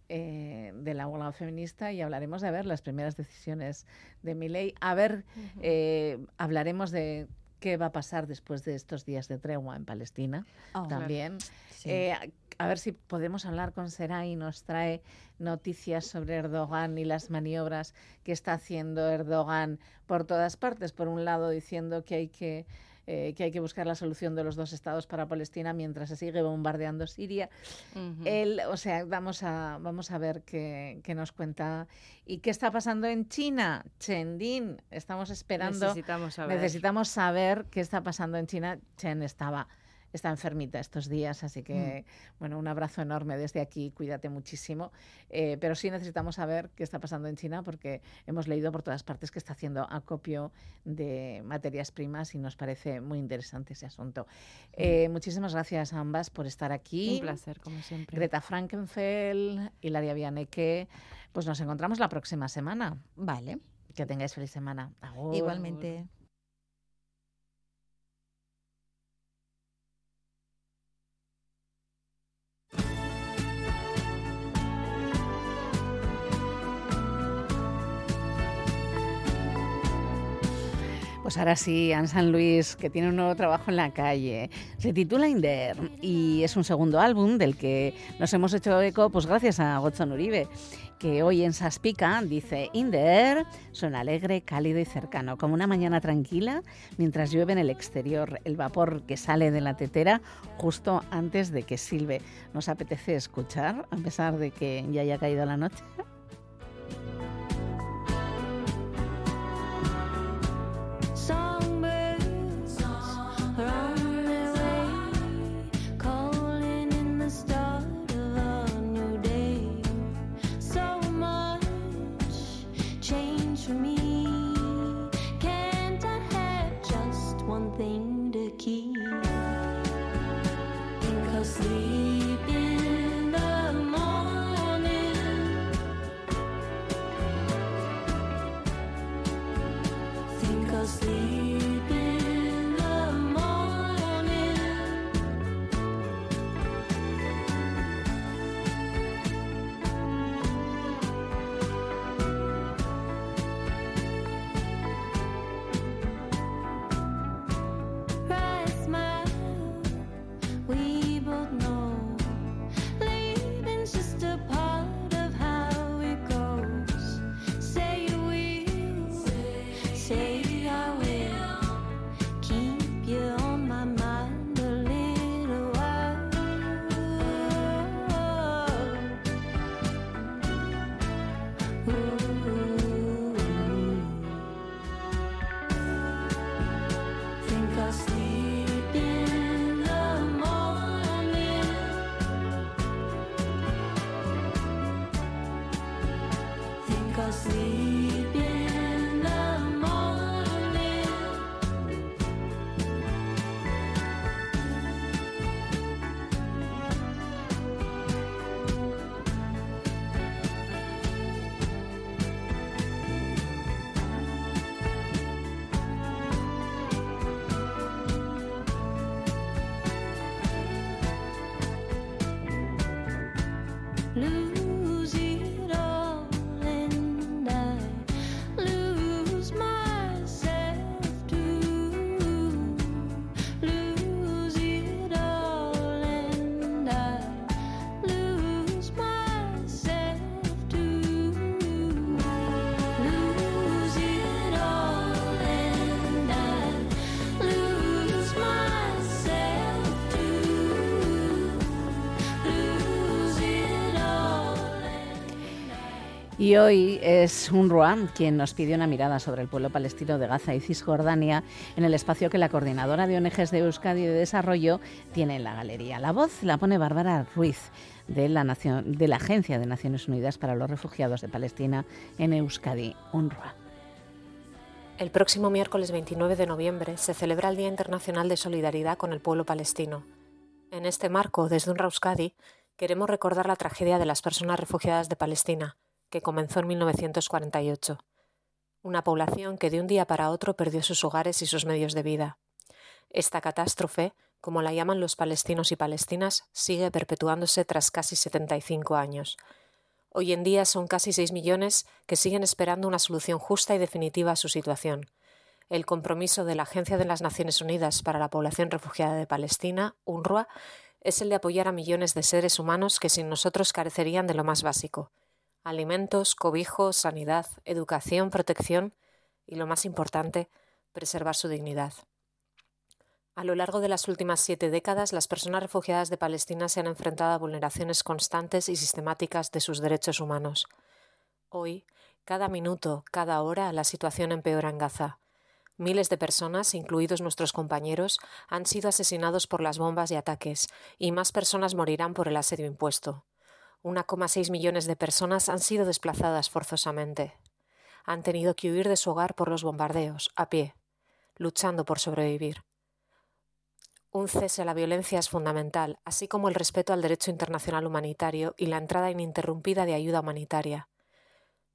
eh, de la huelga feminista y hablaremos de a ver las primeras decisiones de mi ley. A ver, eh, hablaremos de qué va a pasar después de estos días de tregua en Palestina Oh, también. sí. Eh, a- ver si podemos hablar con Seray y nos trae noticias sobre Erdogan y las maniobras que está haciendo Erdogan por todas partes. Por un lado, diciendo que hay que eh, que hay que buscar la solución de los dos estados para Palestina mientras se sigue bombardeando Siria. Él, o sea, vamos a, vamos a ver qué, qué, nos cuenta. ¿Y qué está pasando en China? Chendín, estamos esperando. Necesitamos saber. Necesitamos saber qué está pasando en China. Chen estaba está enfermita estos días, así que, mm. bueno, un abrazo enorme desde aquí, cuídate muchísimo. Eh, pero sí necesitamos saber qué está pasando en China porque hemos leído por todas partes que está haciendo acopio de materias primas y nos parece muy interesante ese asunto. Mm. Eh, muchísimas gracias a ambas por estar aquí. Un placer, como siempre. Greta Frankenfeld, Hilaria Vianeque. Pues nos encontramos la próxima semana. Vale. Que tengáis feliz semana. Igualmente. Pues ahora sí, Anne San Luis, que tiene un nuevo trabajo en la calle. Se titula Inder y es un segundo álbum del que nos hemos hecho eco, pues gracias a Godson Uribe, que hoy en Saspica dice Inder suena alegre, cálido y cercano, como una mañana tranquila mientras llueve en el exterior, el vapor que sale de la tetera justo antes de que silbe. ¿Nos apetece escuchar a pesar de que ya haya caído la noche? Y hoy es UNRWA quien nos pide una mirada sobre el pueblo palestino de Gaza y Cisjordania en el espacio que la coordinadora de ONGs de Euskadi de Desarrollo tiene en la galería. La voz la pone Bárbara Ruiz de la, de la Agencia de Naciones Unidas para los Refugiados de Palestina en Euskadi, UNRWA. El próximo miércoles 29 de noviembre se celebra el Día Internacional de Solidaridad con el pueblo palestino. En este marco, desde UNRWA Euskadi, queremos recordar la tragedia de las personas refugiadas de Palestina que comenzó en 1948. Una población que de un día para otro perdió sus hogares y sus medios de vida. Esta catástrofe, como la llaman los palestinos y palestinas, sigue perpetuándose tras casi 75 años. Hoy en día son casi 6 millones que siguen esperando una solución justa y definitiva a su situación. El compromiso de la Agencia de las Naciones Unidas para la Población Refugiada de Palestina, UNRWA, es el de apoyar a millones de seres humanos que sin nosotros carecerían de lo más básico, alimentos, cobijo, sanidad, educación, protección y, lo más importante, preservar su dignidad. A lo largo de las últimas siete décadas, las personas refugiadas de Palestina se han enfrentado a vulneraciones constantes y sistemáticas de sus derechos humanos. Hoy, cada minuto, cada hora, la situación empeora en Gaza. Miles de personas, incluidos nuestros compañeros, han sido asesinados por las bombas y ataques, y más personas morirán por el asedio impuesto. 1,6 millones de personas han sido desplazadas forzosamente. Han tenido que huir de su hogar por los bombardeos, a pie, luchando por sobrevivir. Un cese a la violencia es fundamental, así como el respeto al derecho internacional humanitario y la entrada ininterrumpida de ayuda humanitaria.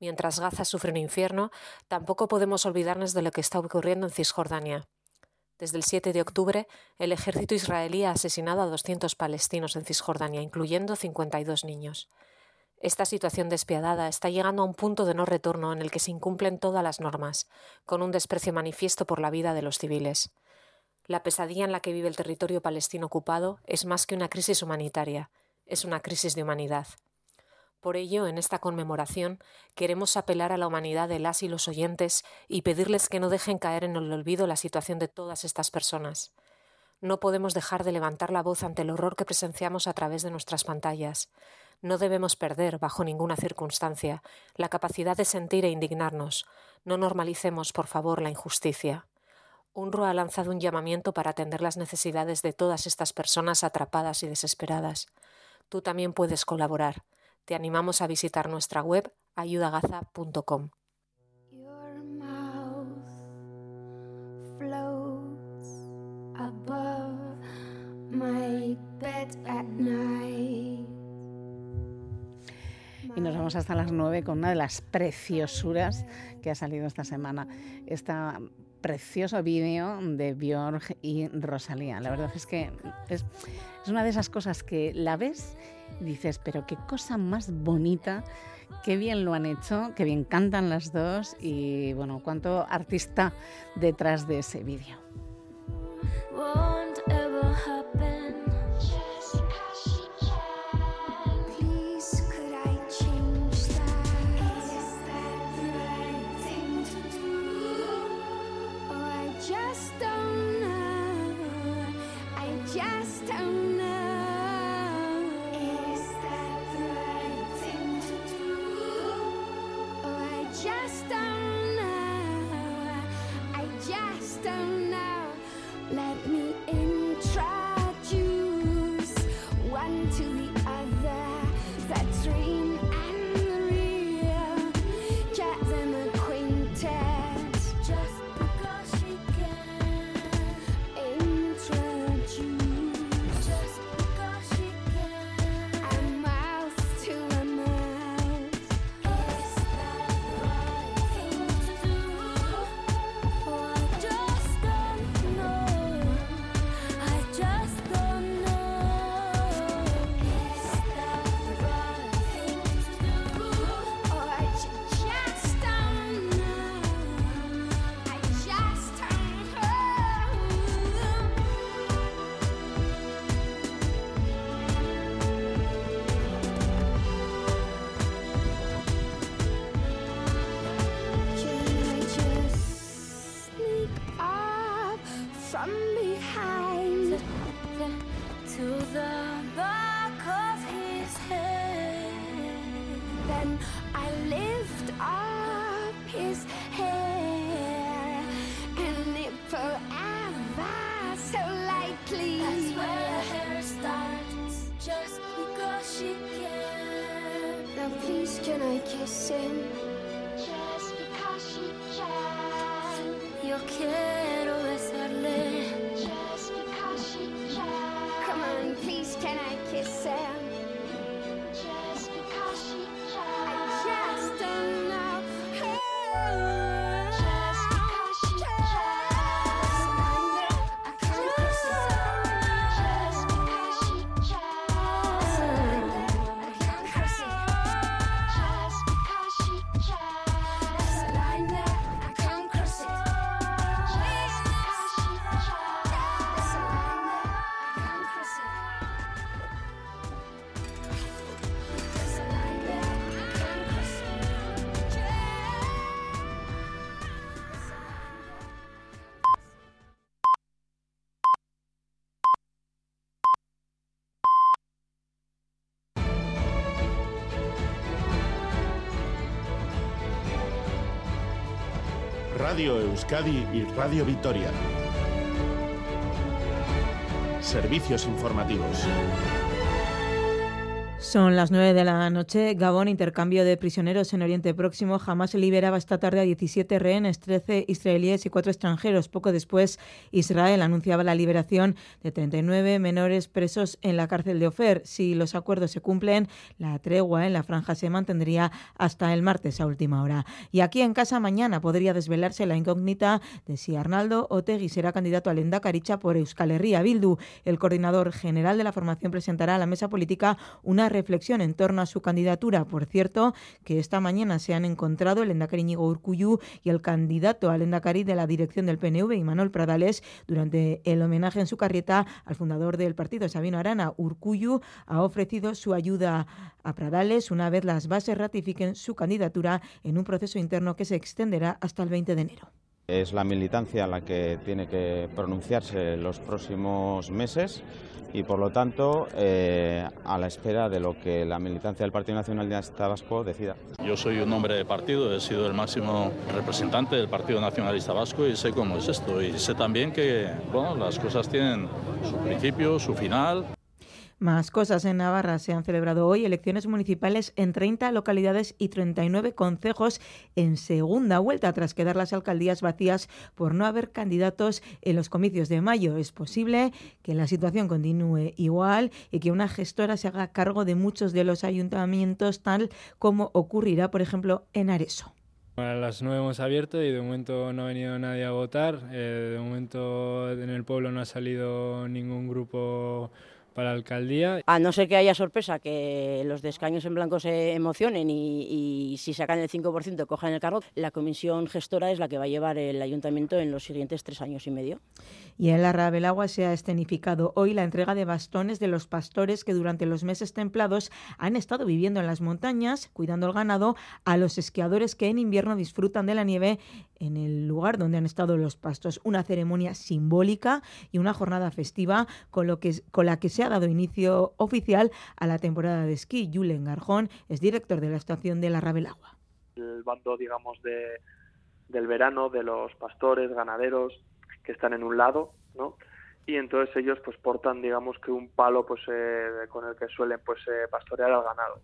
Mientras Gaza sufre un infierno, tampoco podemos olvidarnos de lo que está ocurriendo en Cisjordania. Desde el 7 de octubre, el ejército israelí ha asesinado a 200 palestinos en Cisjordania, incluyendo 52 niños. Esta situación despiadada está llegando a un punto de no retorno en el que se incumplen todas las normas, con un desprecio manifiesto por la vida de los civiles. La pesadilla en la que vive el territorio palestino ocupado es más que una crisis humanitaria, es una crisis de humanidad. Por ello, en esta conmemoración, queremos apelar a la humanidad de las y los oyentes y pedirles que no dejen caer en el olvido la situación de todas estas personas. No podemos dejar de levantar la voz ante el horror que presenciamos a través de nuestras pantallas. No debemos perder, bajo ninguna circunstancia, la capacidad de sentir e indignarnos. No normalicemos, por favor, la injusticia. UNRWA ha lanzado un llamamiento para atender las necesidades de todas estas personas atrapadas y desesperadas. Tú también puedes colaborar. Te animamos a visitar nuestra web ayudagaza.com. Y nos vamos hasta las 9 con una de las preciosuras que ha salido esta semana. Esta precioso vídeo de Björk y Rosalía. La verdad es que es, una de esas cosas que la ves y dices, pero qué cosa más bonita, qué bien lo han hecho, qué bien cantan las dos y bueno, cuánto artista detrás de ese vídeo. Radio Euskadi y Radio Vitoria. Servicios informativos. Son las 9 de la noche. Gabón, intercambio de prisioneros en Oriente Próximo. Jamás liberaba esta tarde a 17 rehenes, 13 israelíes y 4 extranjeros. Poco después, Israel anunciaba la liberación de 39 menores presos en la cárcel de Ofer. Si los acuerdos se cumplen, la tregua en la franja se mantendría hasta el martes a última hora. Y aquí en casa mañana podría desvelarse la incógnita de si Arnaldo Otegui será candidato al Endacaricha por Euskal Herria Bildu. El coordinador general de la formación presentará a la mesa política una reflexión en torno a su candidatura. Por cierto, que esta mañana se han encontrado el Endacari Ñigo Urcuyu y el candidato al Endacari de la dirección del PNV, Imanol Pradales, durante el homenaje en su carrieta al fundador del partido, Sabino Arana. Urcuyu ha ofrecido su ayuda a Pradales una vez las bases ratifiquen su candidatura en un proceso interno que se extenderá hasta el 20 de enero. Es la militancia la que tiene que pronunciarse los próximos meses y por lo tanto eh, a la espera de lo que la militancia del Partido Nacionalista Vasco decida. Yo soy un hombre de partido, he sido el máximo representante del Partido Nacionalista Vasco y sé cómo es esto y sé también que las cosas tienen su principio, su final. Más cosas en Navarra. Se han celebrado hoy elecciones municipales en 30 localidades y 39 concejos en segunda vuelta tras quedar las alcaldías vacías por no haber candidatos en los comicios de mayo. Es posible que la situación continúe igual y que una gestora se haga cargo de muchos de los ayuntamientos tal como ocurrirá, por ejemplo, en Areso. A las 9 hemos abierto y de momento no ha venido nadie a votar. Eh, de momento en el pueblo no ha salido ningún grupo para la alcaldía. A no ser que haya sorpresa, que los de escaños en blanco se emocionen y, y si sacan el 5% cojan el cargo, la comisión gestora es la que va a llevar el ayuntamiento en los siguientes tres años y medio. Y en la Rabelagua se ha escenificado hoy la entrega de bastones de los pastores que durante los meses templados han estado viviendo en las montañas, cuidando el ganado, a los esquiadores que en invierno disfrutan de la nieve en el lugar donde han estado los pastos. Una ceremonia simbólica y una jornada festiva con, lo que, con la que se ha dado inicio oficial a la temporada de esquí. Julen Garjón es director de la estación de la Rabelagua. El bando, digamos, de, del verano, de los pastores, ganaderos, que están en un lado, ¿no? Y entonces ellos pues portan, digamos, que un palo pues eh, con el que suelen pues eh, pastorear al ganado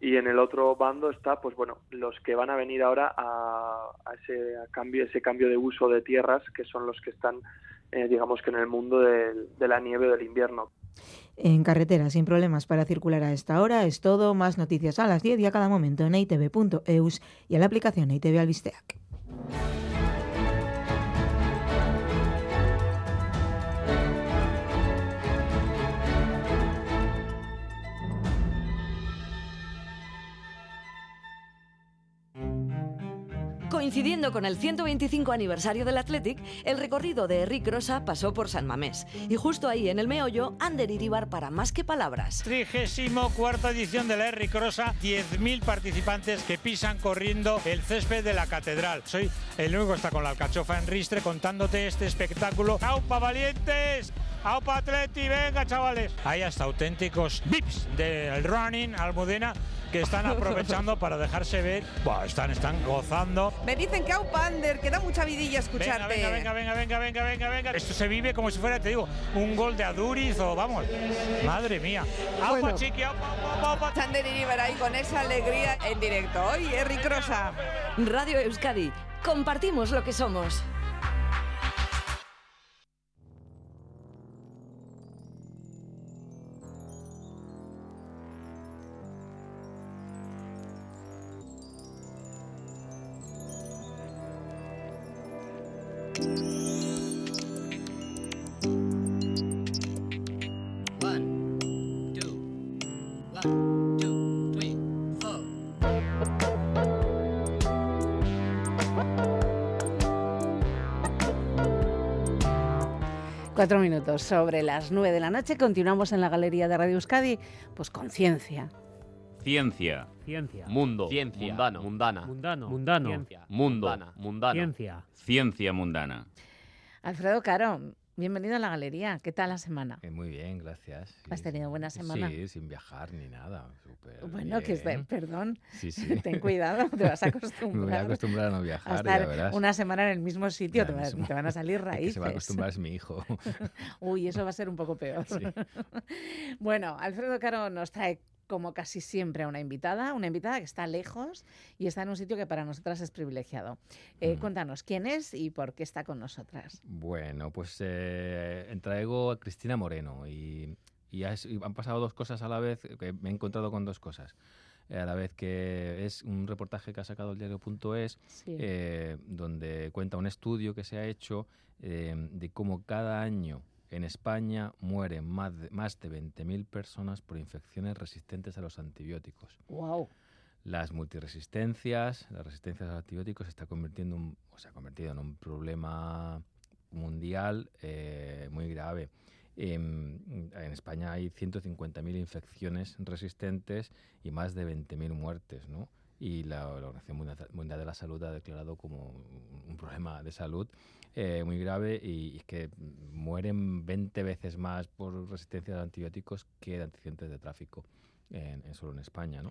y en el otro bando está pues bueno los que van a venir ahora a, ese cambio ese cambio de uso de tierras que son los que están eh, digamos que en el mundo de, de la nieve o del invierno En carretera, sin problemas para circular a esta hora, es todo. Más noticias a las 10 y a cada momento en itv.eus y en la aplicación ITV Albisteac. Coincidiendo con el 125 aniversario del Athletic, el recorrido de Eric Rosa pasó por San Mamés. Y justo ahí, en el meollo, Ander Iribar para más que palabras. Trigésimo cuarta edición de la Rosa, 10.000 participantes que pisan corriendo el césped de la catedral. Soy el único que está con la alcachofa en ristre contándote este espectáculo. ¡Aupa, valientes! ¡Aupa, Atleti! ¡Venga, chavales! Hay hasta auténticos vips del running Almudena que están aprovechando para dejarse ver. Buah, están, están gozando. Me dicen que Aupander, que da mucha vidilla escucharte. Venga, venga, venga, venga, venga, venga, venga. Esto se vive como si fuera, te digo, un gol de Aduriz o vamos. Madre mía. Aupa, Bueno. chiqui, aupa, aupa, aupa. Ahí con esa alegría en directo. Hoy Eric Rosa. Radio Euskadi, compartimos lo que somos. Cuatro minutos sobre las nueve de la noche. Continuamos en la galería de Radio Euskadi, pues con ciencia. Ciencia. Ciencia. Mundo. Ciencia. Mundano. Mundana. Mundano. Mundano. Mundo. Mundana. Mundano. Ciencia. Ciencia mundana. Alfredo Caro, Bienvenido a la galería. ¿Qué tal la semana? Eh, muy bien, gracias. ¿Has tenido buena semana? Sí, sin viajar ni nada. súper Bueno, que bien. perdón. Sí, sí. Ten cuidado, te vas a Me voy acostumbrar. a acostumbrar a no a viajar, estar ya verás. una semana en el mismo sitio, te, va- mismo. te van a salir El que raíces. se va a acostumbrar es mi hijo. Uy, eso va a ser un poco peor. Bueno, Alfredo Caro nos trae como casi siempre a una invitada, una invitada que está lejos y está en un sitio que para nosotras es privilegiado. Eh, Mm. Cuéntanos quién es y por qué está con nosotras. Bueno, pues eh, traigo a Cristina Moreno y, y ha- y han pasado dos cosas a la vez, que me he encontrado con dos cosas. Eh, a la vez que es un reportaje que ha sacado el diario.es, Sí. eh, donde cuenta un estudio que se ha hecho eh, de cómo cada año en España mueren más de, más de 20.000 personas por infecciones resistentes a los antibióticos. Wow. Las multiresistencias, la resistencia a los antibióticos se está convirtiendo un- o se ha convertido en un problema mundial eh, muy grave. Em, en España hay 150.000 infecciones resistentes y más de 20.000 muertes, ¿no? Y la, la Organización Mundial- de la Salud ha declarado como un problema de salud eh, muy grave y, que mueren 20 veces más por resistencia a antibióticos que de accidentes de tráfico en, en solo en España, ¿no?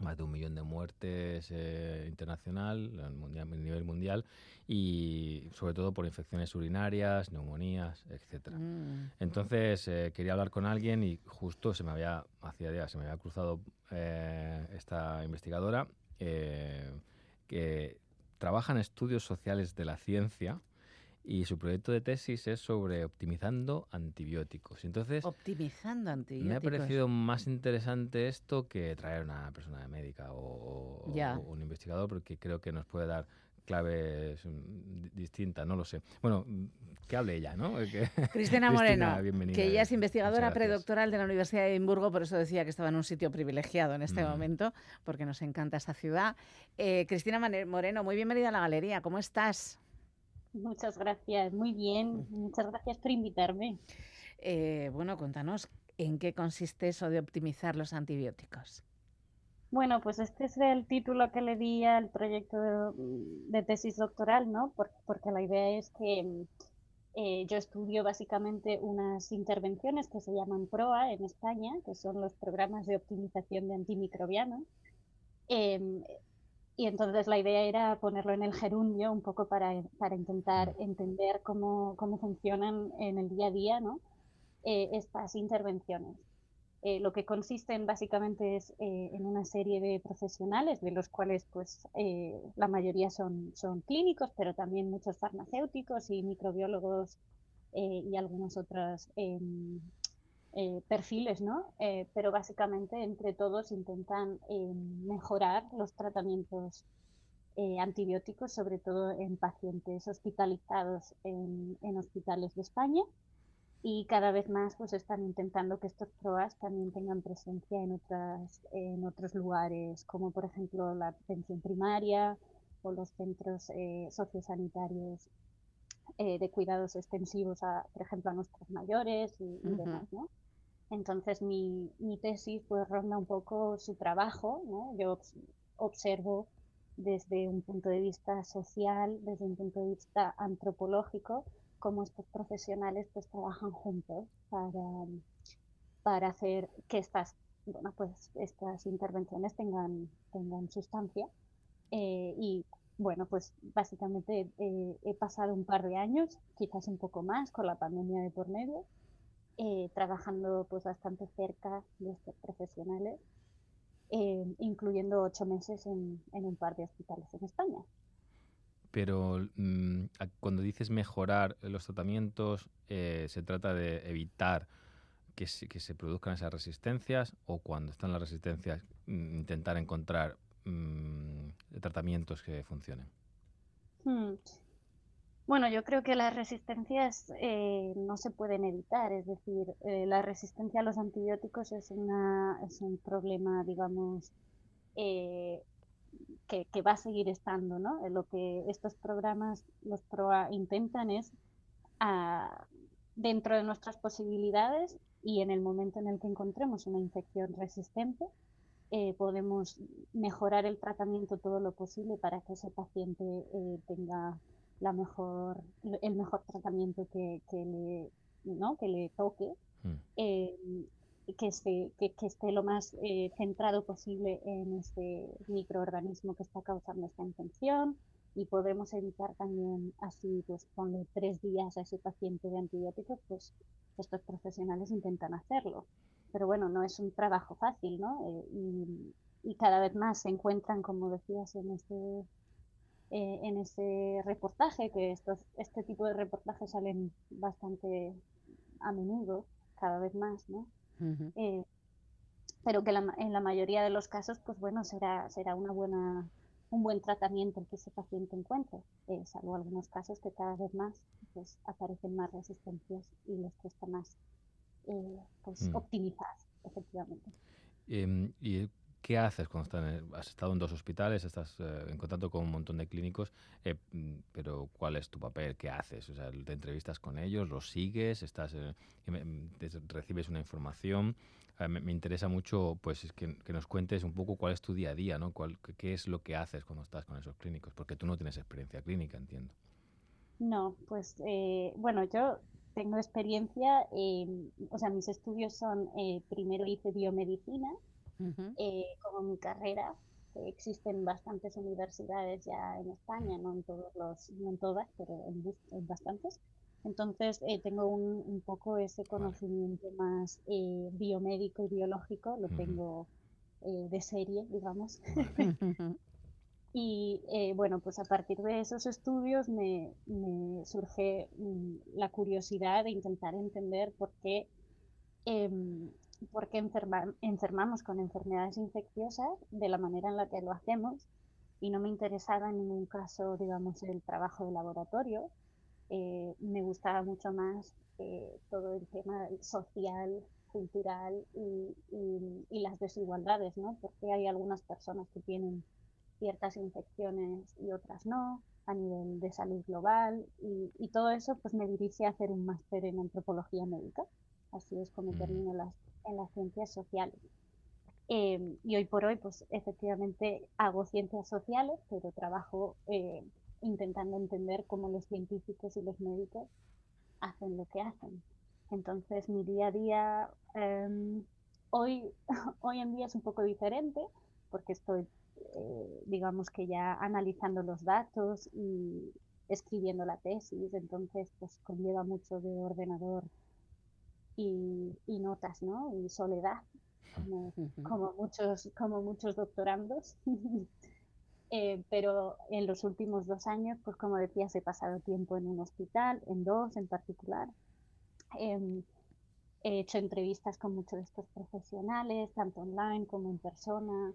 más de un millón de muertes eh, internacional, a mundial- nivel mundial, y sobre todo por infecciones urinarias, neumonías, etcétera. Mm. Entonces eh, quería hablar con alguien y justo se me había, hacía días, se me había cruzado eh, esta investigadora que trabaja en estudios sociales de la ciencia y su proyecto de tesis es sobre optimizando antibióticos. Entonces, Optimizando antibióticos. me ha parecido más interesante esto que traer una persona médica o, un investigador, porque creo que nos puede dar claves mm, di- distintas, no lo sé. Bueno, mm, que hable ella, ¿no? Que- Cristina Moreno, bienvenida. que ella es investigadora predoctoral de la Universidad de Edimburgo, por eso decía que estaba en un sitio privilegiado en este Mm. momento, porque nos encanta esta ciudad. Eh, Cristina Moreno, muy bienvenida a la galería, ¿cómo estás? Muchas gracias, muy bien. Muchas gracias por invitarme. Eh, bueno, cuéntanos, ¿en qué consiste eso de optimizar los antibióticos? Bueno, pues este es el título que le di al proyecto de, tesis doctoral, ¿no? Por- porque la idea es que eh, yo estudio básicamente unas intervenciones que se llaman PROA en España, que son los programas de optimización de antimicrobianos. Em, y entonces la idea era ponerlo en el gerundio un poco para, para intentar entender cómo, cómo funcionan en el día a día, ¿no? Eh, estas intervenciones. Eh, lo que consisten básicamente es eh, en una serie de profesionales, de los cuales pues la mayoría son, son clínicos, pero también muchos farmacéuticos y microbiólogos y algunos otros em, eh, perfiles, ¿no? Eh, pero básicamente entre todos intentan em, mejorar los tratamientos eh, antibióticos, sobre todo en pacientes hospitalizados en, en hospitales de España y cada vez más pues están intentando que estos PROAS también tengan presencia en otras en otros lugares como por ejemplo la atención primaria o los centros eh, sociosanitarios eh, de cuidados extensivos a por ejemplo a nuestros mayores y, demás ¿no? Entonces mi, mi tesis pues ronda un poco su trabajo yo obs- observo desde un punto de vista social desde un punto de vista antropológico cómo estos profesionales pues trabajan juntos para, para hacer que estas, bueno, pues estas intervenciones tengan, tengan sustancia. Eh, y bueno, pues básicamente eh, he pasado un par de años, quizás un poco más, con la pandemia de por medio, eh, trabajando pues bastante cerca de estos profesionales, eh, incluyendo ocho meses en, en un par de hospitales en España. Pero mm, cuando dices mejorar los tratamientos, eh, ¿se trata de evitar que se, que se produzcan esas resistencias o cuando están las resistencias mm, intentar encontrar mm, tratamientos que funcionen? Hmm. Bueno, yo creo que las resistencias eh, no se pueden evitar, es decir, eh, la resistencia a los antibióticos es una, es un problema, digamos, eh, que, que va a seguir estando, ¿no? Eh, Lo que estos programas, los PROA, intentan es, ah, dentro de nuestras posibilidades y en el momento en el que encontremos una infección resistente, eh, podemos mejorar el tratamiento todo lo posible para que ese paciente tenga la mejor, el mejor tratamiento que, que le, ¿no? que le toque, Mm. eh, que, esté, que, que esté lo más eh, centrado posible en este microorganismo que está causando esta infección y podemos evitar también así, pues ponle tres días a ese paciente de antibióticos, pues estos profesionales intentan hacerlo. Pero bueno, no es un trabajo fácil, ¿no? Eh, y, y cada vez más se encuentran, como decías, en este eh, en ese reportaje, que estos, este tipo de reportajes salen bastante a menudo, cada vez más, ¿no? Eh, pero que la- en la mayoría de los casos, pues bueno, será, será una buena, un buen tratamiento el que ese paciente encuentre, eh, salvo algunos casos que cada vez más pues, aparecen más resistencias y les cuesta más eh, pues, Mm. optimizar, efectivamente. Em, ¿Y qué haces cuando estás en has estado en dos hospitales, estás eh, en contacto con un montón de clínicos, eh, pero ¿cuál es tu papel? ¿Qué haces? O sea, ¿te entrevistas con ellos? ¿Los sigues? ¿Estás, eh, ¿Recibes una información? Me, interesa mucho pues, es que, que nos cuentes un poco cuál es tu día a día, ¿no? Cuál, qué- ¿Qué es lo que haces cuando estás con esos clínicos? Porque tú no tienes experiencia clínica, entiendo. No, pues eh, bueno, yo tengo experiencia, en- o sea, mis estudios son, eh, primero hice biomedicina eh, como mi carrera. existen bastantes universidades ya en España, no en todos los, no en todas, pero en, en bastantes. Entonces eh, tengo un, un poco ese conocimiento más eh, biomédico y biológico, lo tengo eh, de serie, digamos. Y eh, bueno, pues a partir de esos estudios me, me surge mm, la curiosidad de intentar entender por qué, por qué enferma- enfermamos con enfermedades infecciosas de la manera en la que lo hacemos. Y no me interesaba en ningún caso, digamos, el trabajo de laboratorio. Eh, me gustaba mucho más eh, todo el tema social, cultural y, y- y las desigualdades, ¿no? Porque hay algunas personas que tienen ciertas infecciones y otras no, a nivel de salud global y, y todo eso pues me dirige a hacer un máster en antropología médica. Así es como termino las, en las ciencias sociales. Eh, y hoy por hoy pues efectivamente hago ciencias sociales, pero trabajo eh, intentando entender cómo los científicos y los médicos hacen lo que hacen. Entonces mi día a día em, hoy, hoy en día es un poco diferente porque estoy, eh, digamos que ya analizando los datos y escribiendo la tesis, entonces pues conlleva mucho de ordenador y, y notas, ¿no? Y soledad, como, como muchos, como muchos doctorandos. Eh, pero en los últimos dos años, pues como decías, he pasado tiempo en un hospital, en dos en particular. Em, he hecho entrevistas con muchos de estos profesionales, tanto online como en persona.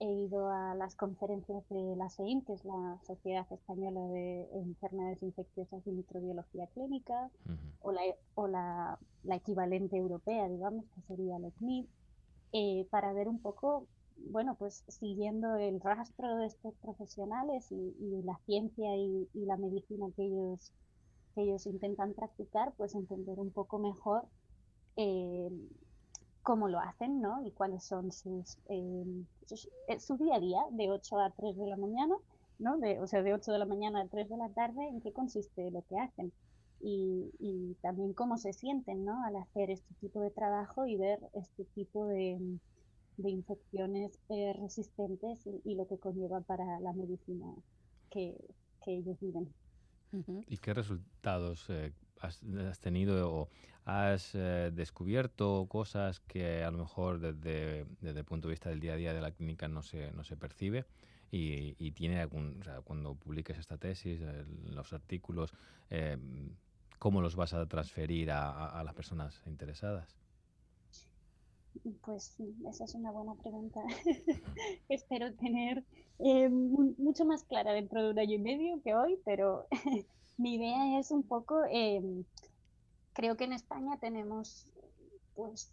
He ido a las conferencias de la SEIN, que es la Sociedad Española de Enfermedades Infecciosas y Microbiología Clínica, o, la, o la, la equivalente europea, digamos, que sería la ECMID, eh, para ver un poco, bueno, pues siguiendo el rastro de estos profesionales y, y la ciencia y, y la medicina que ellos, que ellos intentan practicar, pues entender un poco mejor eh, cómo lo hacen, ¿no? Y cuáles son sus, eh, sus- su día a día de 8 a 3 de la mañana, ¿no? De, o sea, de 8 de la mañana a 3 de la tarde, en qué consiste lo que hacen. Y, y también cómo se sienten, ¿no? Al hacer este tipo de trabajo y ver este tipo de, de infecciones eh, resistentes y, y lo que conlleva para la medicina que, que ellos viven. ¿Y qué resultados eh, has, has tenido o has eh, descubierto cosas que a lo mejor desde, desde el punto de vista del día a día de la clínica no se, no se percibe? Y, y tiene algún, o sea, cuando publiques esta tesis, eh, los artículos, eh, ¿cómo los vas a transferir a, a- a las personas interesadas? Pues esa es una buena pregunta. Espero tener eh, mu- mucho más clara dentro de un año y medio que hoy, pero mi idea es un poco, em, creo que en España tenemos pues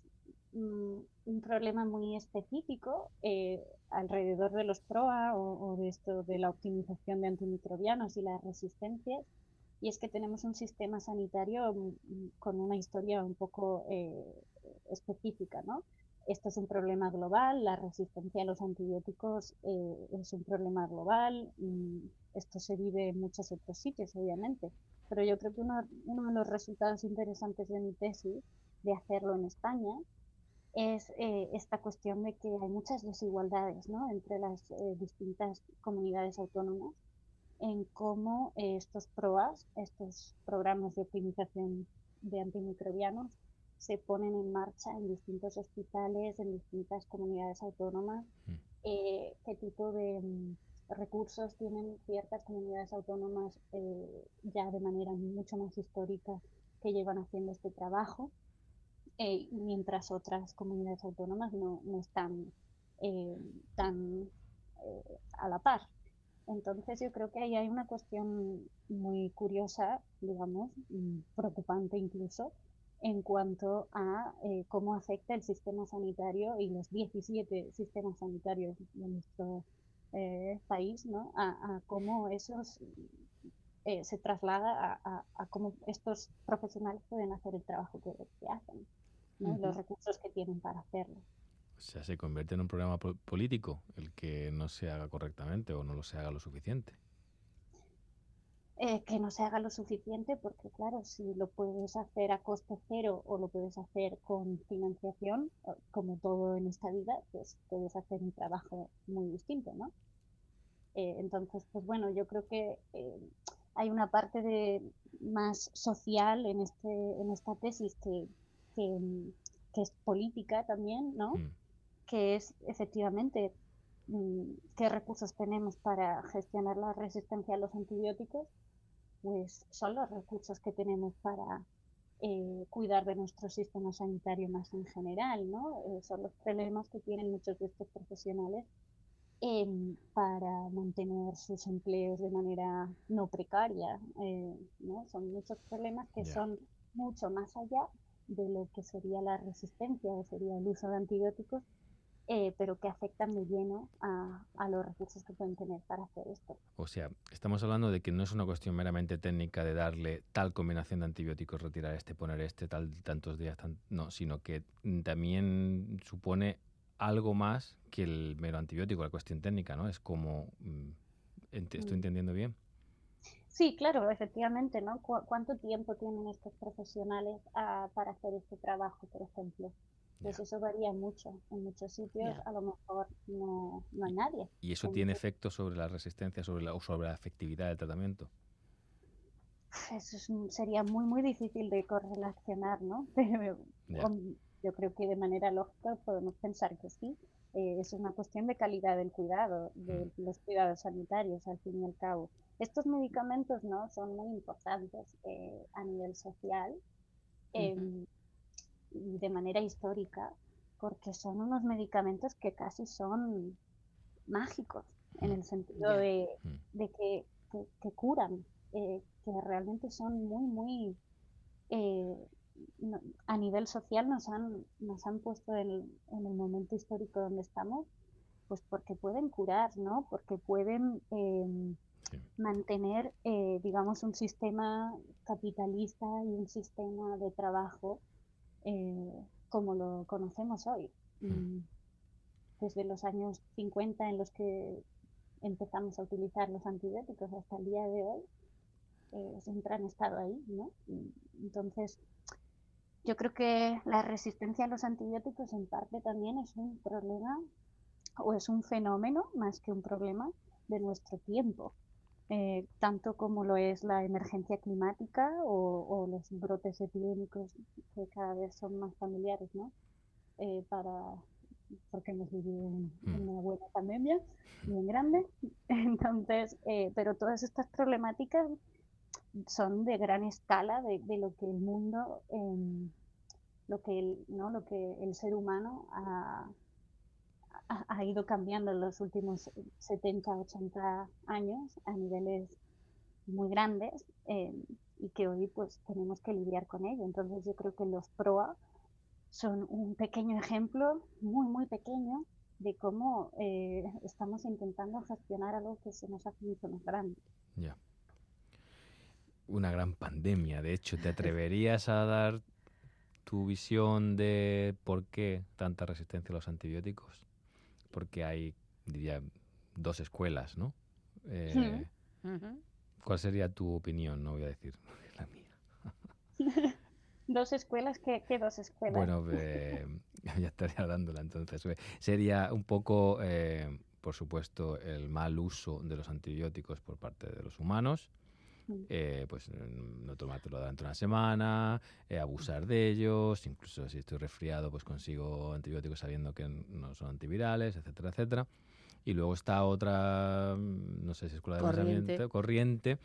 mm, un problema muy específico eh, alrededor de los PROA o, de esto de la optimización de antimicrobianos y las resistencias, y es que tenemos un sistema sanitario mm, con una historia un poco eh, específica, ¿no? Esto es un problema global, la resistencia a los antibióticos eh, es un problema global, y esto se vive en muchos otros sitios, obviamente, pero yo creo que uno, uno de los resultados interesantes de mi tesis, de hacerlo en España, es eh, esta cuestión de que hay muchas desigualdades ¿no? entre las eh, distintas comunidades autónomas en cómo eh, estos PROAS, estos programas de optimización de antimicrobianos, se ponen en marcha en distintos hospitales, en distintas comunidades autónomas, qué tipo de mm, recursos tienen ciertas comunidades autónomas ya de manera mucho más histórica que llevan haciendo este trabajo eh, mientras otras comunidades autónomas no, no están eh, tan eh, a la par. Entonces yo creo que ahí hay una cuestión muy curiosa, digamos, mm, preocupante incluso, en cuanto a cómo afecta el sistema sanitario y los 17 sistemas sanitarios de nuestro país, ¿no? A, cómo esos se traslada a, cómo estos profesionales pueden hacer el trabajo que hacen los recursos que tienen para hacerlo. O sea, se convierte en un programa político el que no se haga correctamente o no lo se haga lo suficiente. Eh, que no se haga lo suficiente porque, claro, si lo puedes hacer a coste cero o lo puedes hacer con financiación, como todo en esta vida, pues puedes hacer un trabajo muy distinto, ¿no? Eh, entonces, pues bueno, yo creo que eh, hay una parte de más social en, este, en esta tesis que, que, es política también, ¿no? Mm. Que es efectivamente mm, qué recursos tenemos para gestionar la resistencia a los antibióticos, pues son los recursos que tenemos para eh, cuidar de nuestro sistema sanitario más en general, ¿no? Eh, son los problemas que tienen muchos de estos profesionales em, para mantener sus empleos de manera no precaria, eh, ¿no? Son muchos problemas que son mucho más allá de lo que sería la resistencia o sería el uso de antibióticos, eh, pero que afectan muy lleno a, a, los recursos que pueden tener para hacer esto. O sea, estamos hablando de que no es una cuestión meramente técnica de darle tal combinación de antibióticos, retirar este, poner este, tal, tantos días, no, sino que también supone algo más que el mero antibiótico, la cuestión técnica, ¿no? Es como, mm, ¿estoy mm. entendiendo bien? Sí, claro, efectivamente, ¿no? ¿Cuánto tiempo tienen estos profesionales ah, para hacer este trabajo, por ejemplo? Pues eso varía mucho. En muchos sitios a lo mejor no, hay nadie. ¿Y eso tiene efecto sobre la resistencia sobre la, o sobre la efectividad del tratamiento? Eso sería muy, muy difícil de correlacionar, ¿no? Pero yo creo que de manera lógica podemos pensar que sí. Eh, es una cuestión de calidad del cuidado, de mm. los cuidados sanitarios, al fin y al cabo. Estos medicamentos no son muy importantes eh, a nivel social em, y de manera histórica porque son unos medicamentos que casi son mágicos en el sentido de, que, curan, eh, que realmente son muy, muy... Eh, a nivel social nos han, nos han puesto en, en, el momento histórico donde estamos, pues porque pueden curar, ¿no? Porque pueden em, mantener, eh, digamos, un sistema capitalista y un sistema de trabajo eh, como lo conocemos hoy. Mm, desde los años 50 en los que empezamos a utilizar los antibióticos hasta el día de hoy, eh, siempre han estado ahí, ¿no? Entonces, yo creo que la resistencia a los antibióticos en parte también es un problema o es un fenómeno más que un problema de nuestro tiempo. Eh, tanto como lo es la emergencia climática o, los brotes epidémicos que cada vez son más familiares, ¿no? Eh, para, porque hemos vivido mm. una buena pandemia bien grande. Entonces, eh, pero todas estas problemáticas son de gran escala de, de lo que el mundo, em, lo que el, ¿no? lo que el ser humano ha, ha, ido cambiando en los últimos 70, 80 años a niveles muy grandes eh, y que hoy pues tenemos que lidiar con ello. Entonces yo creo que los PROA son un pequeño ejemplo, muy, muy pequeño, de cómo eh, estamos intentando gestionar algo que se nos hace mucho más grande. Ya. Una gran pandemia. De hecho, ¿te atreverías a dar tu visión de por qué tanta resistencia a los antibióticos? Porque hay, diría, dos escuelas, ¿no? Eh. ¿Cuál sería tu opinión? No voy a decir la mía. Dos escuelas, ¿qué, qué dos escuelas? Bueno, eh, ya estaría dándola entonces. Eh, Sería un poco, eh, por supuesto, el mal uso de los antibióticos por parte de los humanos. Mm. Eh, pues no tomártelo durante una semana, eh, abusar de ellos, incluso si estoy resfriado, pues consigo antibióticos sabiendo que no son antivirales, etcétera, etcétera. Y luego está otra, mm, no sé si escuela de Corriente. pensamiento, corriente,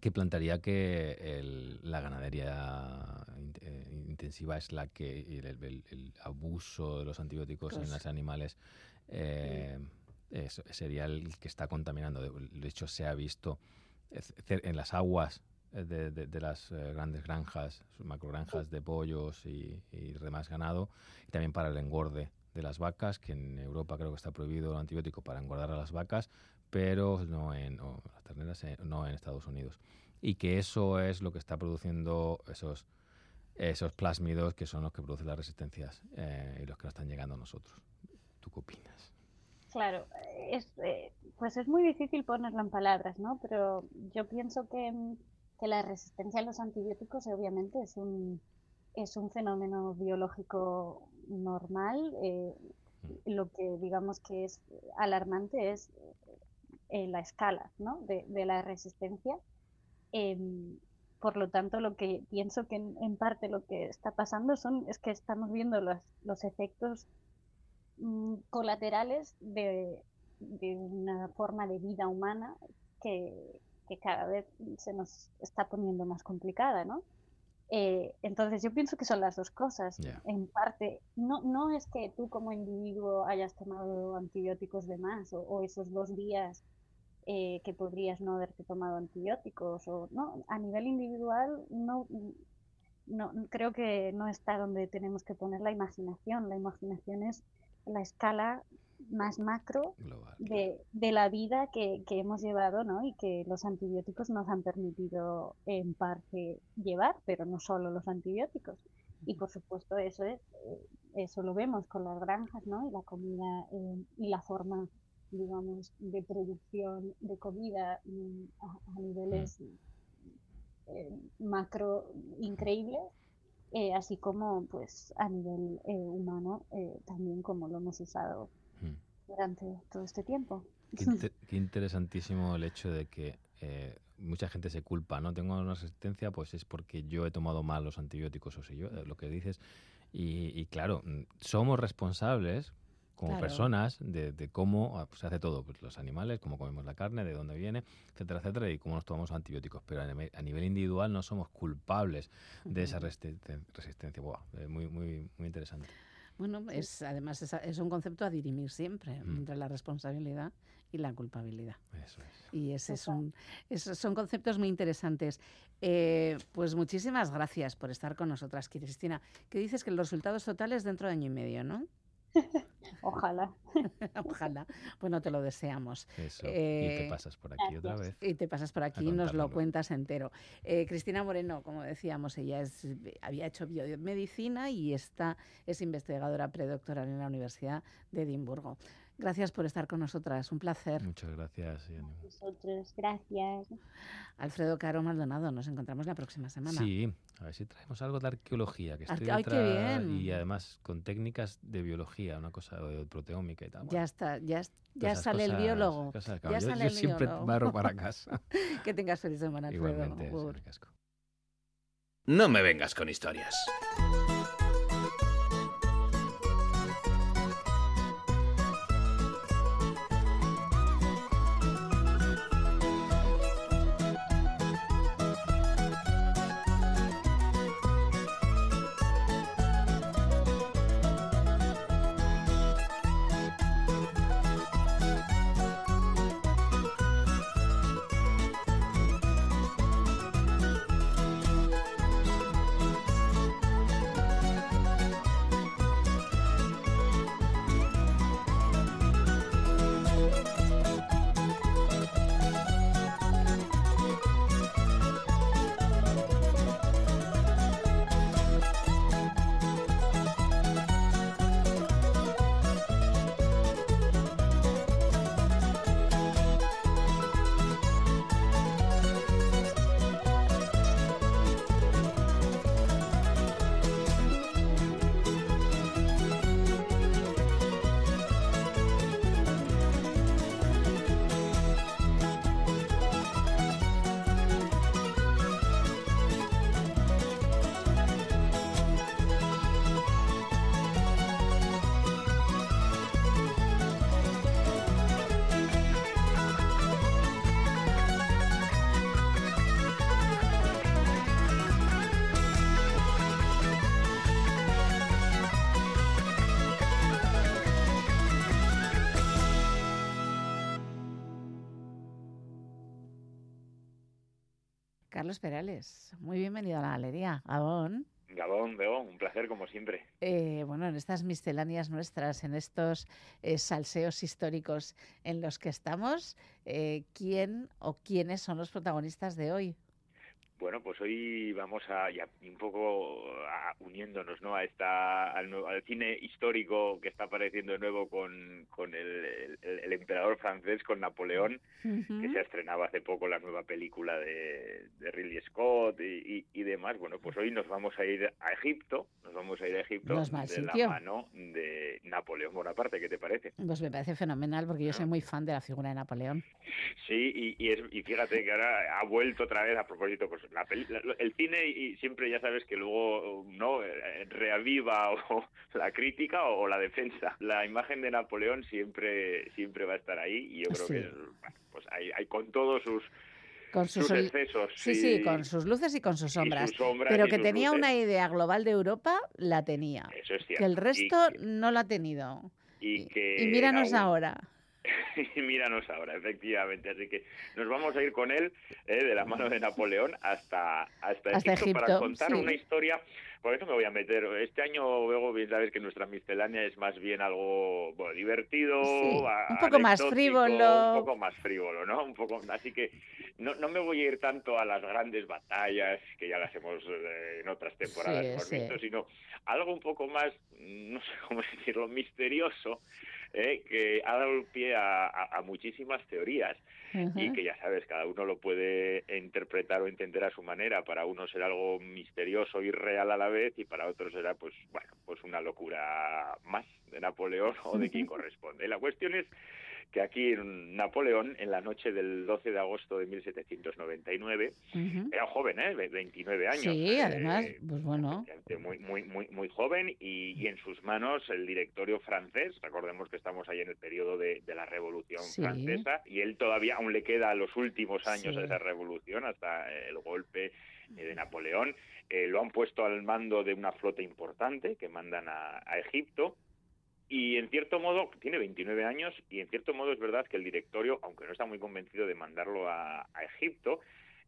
que plantearía que el- la ganadería in- eh, intensiva es la que el, el- el abuso de los antibióticos en Pues- los animales eh, es- sería el que está contaminando. De hecho, se ha visto en las aguas eh, de, de- las eh, grandes granjas, macrogranjas de pollos y, y demás ganado, y también para el engorde de las vacas, que en Europa creo que está prohibido el antibiótico para engordar a las vacas, pero no en las terneras, eh, no en Estados Unidos. Y que eso es lo que está produciendo esos, esos plásmidos que son los que producen las resistencias y los que nos están llegando a nosotros. ¿Tú qué opinas? Claro, es, eh, pues es muy difícil ponerlo en palabras, ¿no? Pero yo pienso que, mm, que la resistencia a los antibióticos obviamente es un, es un fenómeno biológico normal. eh, lo que digamos que es alarmante es eh, la escala, ¿no? de, de la resistencia. Em, por lo tanto, lo que pienso que en, en parte lo que está pasando son, es que estamos viendo los, los efectos mm, colaterales de, de una forma de vida humana que, que cada vez se nos está poniendo más complicada, ¿no? Eh, entonces yo pienso que son las dos cosas. En parte, no, no es que tú como individuo hayas tomado antibióticos de más o, o esos dos días eh, que podrías no haberte tomado antibióticos o no, a nivel individual no, no creo que no está donde tenemos que poner la imaginación. La imaginación es la escala más macro de, de la vida que, que hemos llevado, ¿no? Y que los antibióticos nos han permitido en parte llevar, pero no solo los antibióticos. Y por supuesto eso es, eh, eso lo vemos con las granjas, ¿no? Y la comida eh, y la forma, digamos, de producción de comida mm, a, a niveles eh, macro increíbles, eh, así como pues a nivel eh, humano eh, también como lo hemos usado durante todo este tiempo. Qué, inte- qué interesantísimo el hecho de que eh, mucha gente se culpa, ¿no? Tengo una resistencia, pues es porque yo he tomado mal los antibióticos, o sé yo, eh, lo que dices. Y, y claro, mm, somos responsables como Claro. personas de, de cómo ah, pues, se hace todo, pues los animales, cómo comemos la carne, de dónde viene, etcétera, etcétera, y cómo nos tomamos antibióticos. Pero a nivel, a nivel individual no somos culpables de esa resisten- resistencia. Buah, eh, muy, muy, muy interesante. Bueno, es, además es, es un concepto a dirimir siempre Mm. entre la responsabilidad y la culpabilidad. Eso es. Y ese es un, esos son conceptos muy interesantes. Eh, pues muchísimas gracias por estar con nosotras, Cristina. Que dices que los resultados totales dentro de año y medio, ¿no? Ojalá. Ojalá. Bueno, te lo deseamos. Eso. y te Eh, pasas por aquí otra vez. Y te pasas por aquí y nos lo cuentas entero. Eh, Cristina Moreno, como decíamos, ella es, había hecho biomedicina y está, es investigadora predoctoral en la Universidad de Edimburgo. Gracias por estar con nosotras, un placer. Muchas gracias. Ian. Vosotros, gracias. Alfredo Caro Maldonado, nos encontramos la próxima semana. Sí, a ver si traemos algo de arqueología, que estoy ay, qué bien. y además con técnicas de biología, una cosa de proteómica y tal. Ya está, ya, ya sale el cosas- biólogo. cosas, ya yo- sale yo el siempre biólogo. barro para casa. que tengas feliz semana, Alfredo. Igualmente. No me vengas con historias. Carlos Perales. Muy bienvenido a la galería. Gabón. Gabón, Gabón, un placer como siempre. Eh, bueno, en estas misceláneas nuestras, en estos eh, salseos históricos en los que estamos, eh, ¿quién o quiénes son los protagonistas de hoy? Bueno, pues hoy vamos a, ya un poco a- uniéndonos ¿no? a esta, al, al cine histórico que está apareciendo de nuevo con, con el, el- el emperador francés, con Napoleón, que se ha estrenado hace poco la nueva película de, de Ridley Scott y, y- y demás. Bueno, pues hoy nos vamos a ir a Egipto, nos vamos a ir a Egipto de sitio. la mano de Napoleón Bonaparte, ¿qué te parece? Pues me parece fenomenal porque yo soy muy fan de la figura de Napoleón. Sí, y, y, es, y fíjate que ahora ha vuelto otra vez a propósito, pues la peli- la- el cine y siempre ya sabes que luego no Eh, reaviva o la crítica o, la defensa. La imagen de Napoleón siempre siempre va a estar ahí y yo creo Sí. que pues hay, hay con todos sus Con sus, excesos. Sí, sí, con sus luces y con sus sombras. sombras Pero que tenía luces. una idea global de Europa, la tenía. Eso es Que cierto. el Y resto no la ha tenido. y que Y míranos aún- ahora. y míranos ahora, efectivamente. Así que nos vamos a ir con él, eh, de la mano de Napoleón, hasta, hasta, Hasta Egipto, para contar sí. una historia. Por eso me voy a meter. Este año, luego, bien sabes que nuestra miscelánea es más bien algo bueno, divertido, Sí, un poco más frívolo. Un poco más frívolo, ¿no? Un poco, así que no, no me voy a ir tanto a las grandes batallas, que ya las hemos eh, en otras temporadas Sí, hemos sí. visto, sino algo un poco más, no sé cómo decirlo, misterioso, eh, que ha dado pie a, a- a muchísimas teorías y que ya sabes, cada uno lo puede interpretar o entender a su manera. Para unos será algo misterioso y real a la vez y para otros será, pues, bueno, pues una locura más de Napoleón o de quien corresponde. La cuestión es que aquí en Napoleón, en la noche del 12 de agosto de 1799, era joven, ¿eh? Ve- 29 años. Sí, eh, además, pues bueno. muy muy muy muy joven y, y en sus manos el directorio francés recordemos que estamos ahí en el periodo de, de la revolución Sí. francesa y él todavía aún le queda los últimos años Sí. a esa revolución hasta el golpe de Napoleón Eh, lo han puesto al mando de una flota importante que mandan a, a Egipto y en cierto modo tiene 29 años y en cierto modo es verdad que el directorio, aunque no está muy convencido de mandarlo a, a Egipto,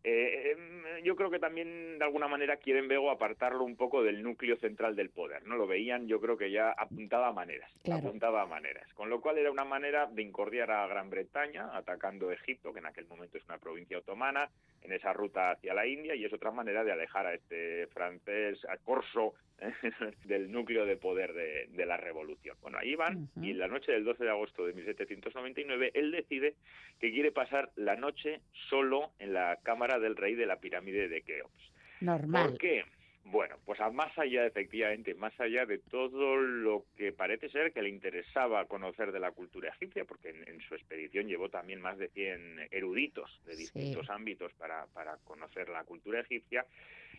eh, em, yo creo que también de alguna manera quieren luego apartarlo un poco del núcleo central del poder, ¿no? Lo veían, yo creo que ya apuntaba a maneras, Claro. apuntaba a maneras, con lo cual era una manera de incordiar a Gran Bretaña atacando Egipto, que en aquel momento es una provincia otomana, en esa ruta hacia la India y es otra manera de alejar a este francés, a Corso. del núcleo de poder de, de la revolución. Bueno, ahí van y en la noche del 12 de agosto de 1799 él decide que quiere pasar la noche solo en la cámara del rey de la pirámide de Keops. Normal. ¿Por qué? Bueno, pues a más allá, efectivamente, más allá de todo lo que parece ser que le interesaba conocer de la cultura egipcia, porque en, en su expedición llevó también más de 100 eruditos de distintos ámbitos para, para conocer la cultura egipcia,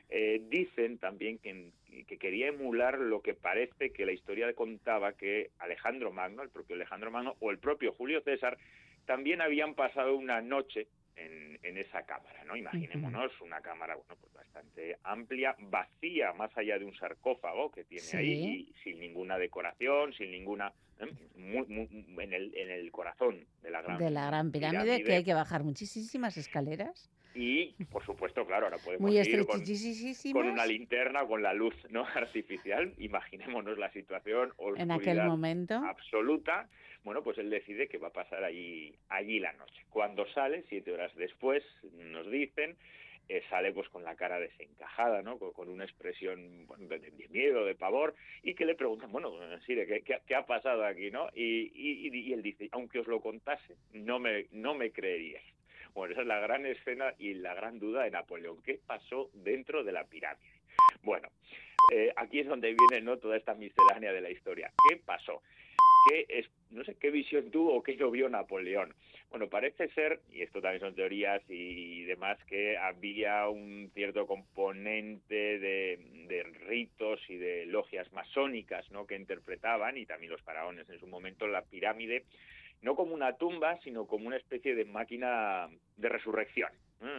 eh, dicen también que, que quería emular lo que parece que la historia contaba que Alejandro Magno, el propio Alejandro Magno, o el propio Julio César, también habían pasado una noche en, en esa cámara, ¿no? Imaginémonos una cámara, bueno, pues bastante amplia, vacía, más allá de un sarcófago que tiene Sí. ahí, sin ninguna decoración, sin ninguna... ¿eh? Muy- muy- en, el, en el corazón de la gran De la gran pirámide, que hay que bajar muchísimas escaleras. y, por supuesto, claro, ahora podemos Muy ir con, una linterna, con la luz no artificial. Imaginémonos la situación, En aquel momento. absoluta. Bueno, pues él decide que va a pasar allí, allí la noche. Cuando sale, siete horas después, nos dicen, eh, sale pues con la cara desencajada, ¿no? Con, una expresión de, miedo, de pavor, y que le preguntan, bueno, Sire, ¿qué, qué, ha pasado aquí, no? Y- y él dice, aunque os lo contase, no me, no me creeríais. Bueno, esa es la gran escena y la gran duda de Napoleón. ¿Qué pasó dentro de la pirámide? Bueno, eh, aquí es donde viene no toda esta miscelánea de la historia. ¿Qué pasó? ¿Qué es, no sé qué visión tuvo o qué no vio Napoleón? Bueno, parece ser, y esto también son teorías y demás, que había un cierto componente de, de ritos y de logias masónicas ¿no? que interpretaban, y también los faraones en su momento, la pirámide, no como una tumba, sino como una especie de máquina de resurrección.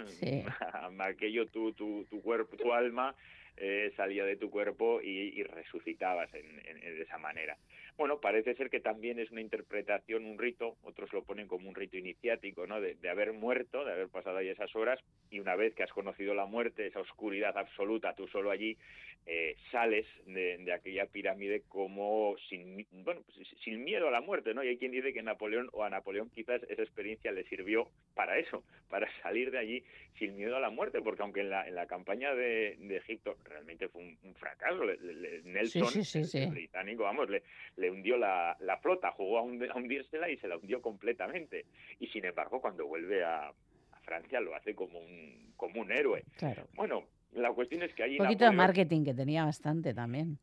Sí. Aquello, tu, tu, tu cuerpo, tu alma, eh, salía de tu cuerpo y, resucitabas en, de esa manera. Bueno, parece ser que también es una interpretación, un rito, otros lo ponen como un rito iniciático, ¿no? De, haber muerto, de haber pasado ahí esas horas, y una vez que has conocido la muerte, esa oscuridad absoluta, tú solo allí, eh, sales de, aquella pirámide como sin, bueno, pues, sin miedo a la muerte, ¿no? Y hay quien dice que Napoleón o a Napoleón quizás esa experiencia le sirvió para eso, para salir de allí sin miedo a la muerte, porque aunque en la, en la campaña de, Egipto realmente fue un, fracaso, Nelson, el, británico, vamos, le le hundió la, la flota, jugó a, hundírsela y se la hundió completamente. Y sin embargo, cuando vuelve a, Francia lo hace como un, como un héroe. Claro. Bueno, la cuestión es que allí... Un poquito de marketing que tenía bastante también.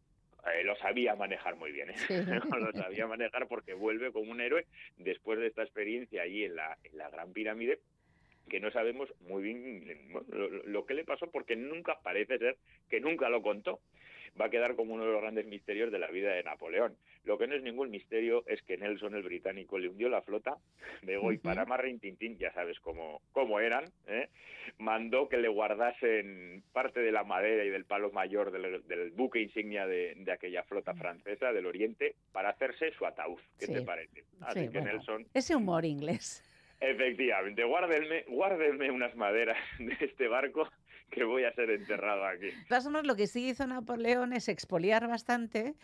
Eh, lo sabía manejar muy bien, ¿eh? lo sabía manejar porque vuelve como un héroe después de esta experiencia allí en la, en la Gran Pirámide que no sabemos muy bien lo, que le pasó porque nunca parece ser que nunca lo contó va a quedar como uno de los grandes misterios de la vida de Napoleón. Lo que no es ningún misterio es que Nelson el británico le hundió la flota de Goy para Tintín, ya sabes cómo, cómo eran, ¿eh? mandó que le guardasen parte de la madera y del palo mayor del, buque insignia de, aquella flota francesa del Oriente para hacerse su ataúd. ¿Qué te parece? Así que Nelson... Ese humor inglés. Efectivamente, guárdenme, guárdenme unas maderas de este barco que voy a ser enterrado aquí. De lo que sí hizo Napoleón es expoliar bastante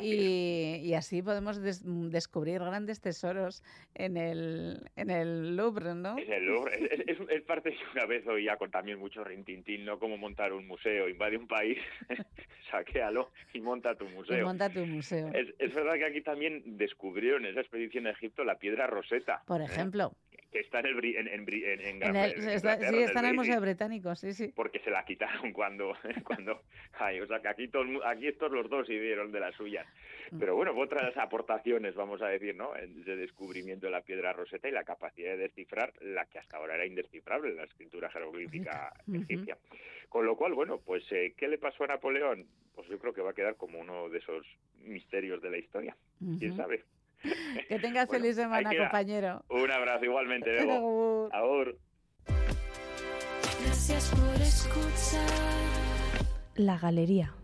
y, así podemos descubrir grandes tesoros en el, en el Louvre, ¿no? En el Louvre. Es, parte de una vez oía con también mucho rintintín, ¿no? Como montar un museo. Invade un país, saquéalo y monta tu museo. Y monta tu museo. Es, verdad que aquí también descubrieron en esa expedición a Egipto la piedra roseta. Por ¿eh? Que está en el en, en, sí está en el Museo Británico sí sí. porque se la quitaron cuando cuando ay, o sea que aquí aquí estos los dos dieron de las suyas. Mm. pero bueno otras aportaciones vamos a decir no de descubrimiento de la piedra roseta y la capacidad de descifrar la que hasta ahora era indescifrable la escritura jeroglífica egipcia. Con lo cual bueno pues eh, qué le pasó a Napoleón pues yo creo que va a quedar como uno de esos misterios de la historia quién sabe que tengas feliz semana, compañero. Un abrazo igualmente, Bebo. Ahora. Gracias por escuchar. La galería.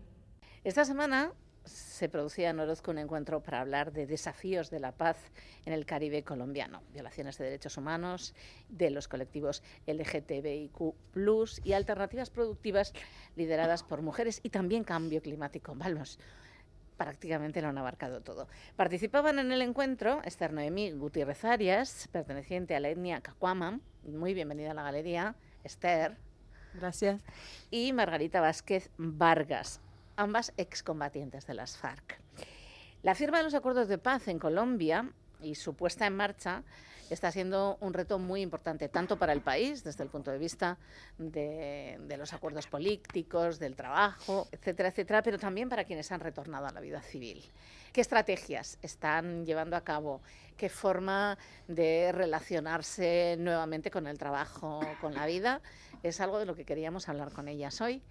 Esta semana se producía en Orozco un encuentro para hablar de desafíos de la paz en el Caribe colombiano, violaciones de derechos humanos, de los colectivos LGTBIQ y alternativas productivas lideradas por mujeres y también cambio climático. Vamos, prácticamente lo han abarcado todo. Participaban en el encuentro Esther Noemí Gutiérrez Arias, perteneciente a la etnia Cacuama, muy bienvenida a la galería, Esther. Gracias. Y Margarita Vázquez Vargas, ambas excombatientes de las FARC. La firma de los acuerdos de paz en Colombia y su puesta en marcha está siendo un reto muy importante, tanto para el país, desde el punto de vista de, los acuerdos políticos, del trabajo, etcétera, etcétera, pero también para quienes han retornado a la vida civil. ¿Qué estrategias están llevando a cabo? ¿Qué forma de relacionarse nuevamente con el trabajo, con la vida? Es algo de lo que queríamos hablar con ellas hoy.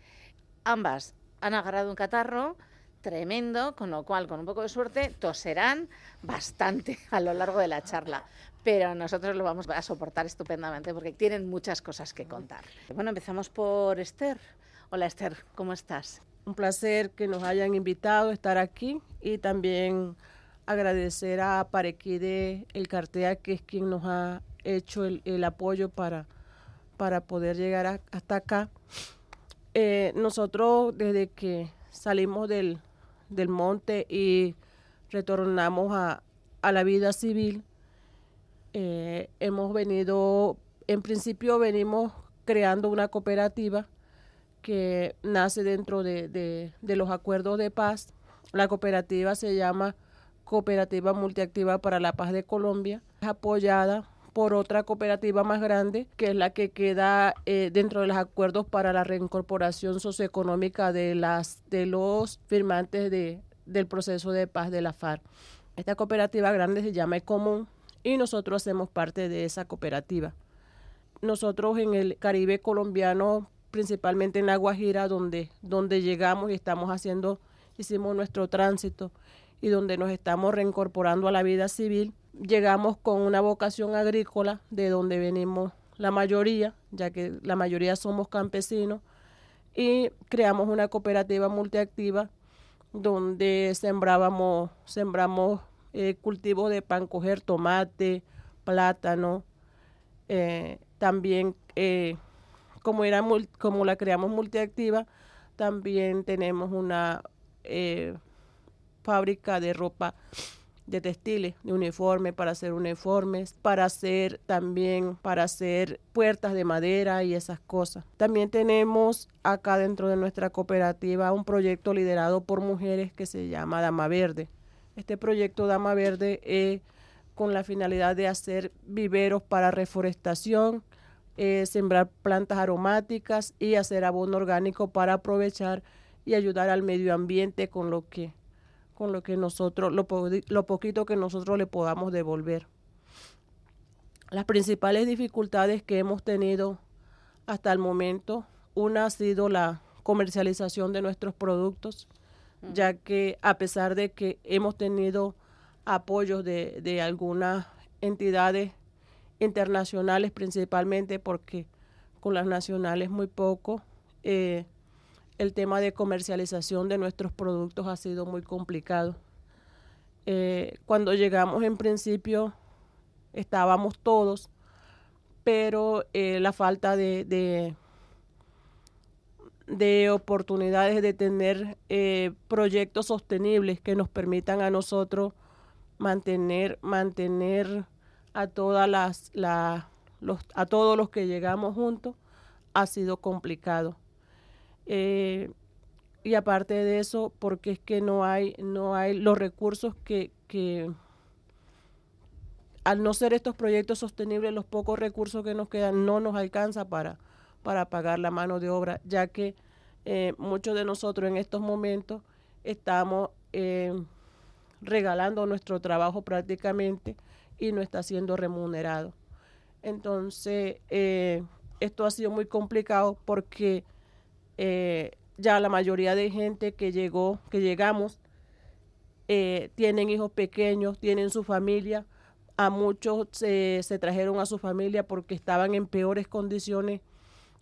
Ambas han agarrado un catarro, tremendo, con lo cual, con un poco de suerte, toserán bastante a lo largo de la charla. Pero nosotros lo vamos a soportar estupendamente porque tienen muchas cosas que contar. Bueno, empezamos por Esther. Hola Esther, ¿cómo estás? Un placer que nos hayan invitado a estar aquí y también agradecer a Parequide El Cartea, que es quien nos ha hecho el, apoyo para, para poder llegar hasta acá. Eh, nosotros desde que salimos del, del monte y retornamos a, la vida civil. Eh, hemos venido, en principio venimos creando una cooperativa que nace dentro de, de, los acuerdos de paz. La cooperativa se llama Cooperativa Multiactiva para la Paz de Colombia, es apoyada por otra cooperativa más grande, que es la que queda eh, dentro de los acuerdos para la reincorporación socioeconómica de, las, de los firmantes de, del proceso de paz de la FARC. Esta cooperativa grande se llama Ecomún y nosotros hacemos parte de esa cooperativa. Nosotros en el Caribe colombiano, principalmente en La Guajira, donde, donde llegamos y estamos haciendo, hicimos nuestro tránsito y donde nos estamos reincorporando a la vida civil, llegamos con una vocación agrícola de donde venimos la mayoría, ya que la mayoría somos campesinos. y creamos una cooperativa multiactiva donde sembrábamos, sembramos eh, cultivos de pan coger, tomate, plátano, eh, también eh, como, era como la creamos multiactiva, también tenemos una fábrica de ropa de textiles, de uniformes, para hacer uniformes, para hacer también, para hacer puertas de madera y esas cosas. También tenemos acá dentro de nuestra cooperativa un proyecto liderado por mujeres que se llama Dama Verde. Este proyecto Dama Verde es con la finalidad de hacer viveros para reforestación, eh, sembrar plantas aromáticas y hacer abono orgánico para aprovechar y ayudar al medio ambiente con lo que con lo que nosotros, lo, lo poquito que nosotros le podamos devolver. Las principales dificultades que hemos tenido hasta el momento, una ha sido la comercialización de nuestros productos, ya que a pesar de que hemos tenido apoyos de, de algunas entidades internacionales principalmente, porque con las nacionales muy poco, eh, el tema de comercialización de nuestros productos ha sido muy complicado. Eh, cuando llegamos en principio estábamos todos, pero eh, la falta de, de, oportunidades de tener eh, proyectos sostenibles que nos permitan a nosotros mantener, mantener a todas las, los, a todos los que llegamos juntos ha sido complicado. Eh, y aparte de eso, porque es que no hay, no hay los recursos que, que, al no ser estos proyectos sostenibles, los pocos recursos que nos quedan no nos alcanza para, para pagar la mano de obra, ya que eh, muchos de nosotros en estos momentos estamos eh, regalando nuestro trabajo prácticamente y no está siendo remunerado. Entonces, esto ha sido muy complicado porque eh, ya la mayoría de gente que llegó, que llegamos, eh, tienen hijos pequeños, tienen su familia. A muchos se, trajeron a su familia porque estaban en peores condiciones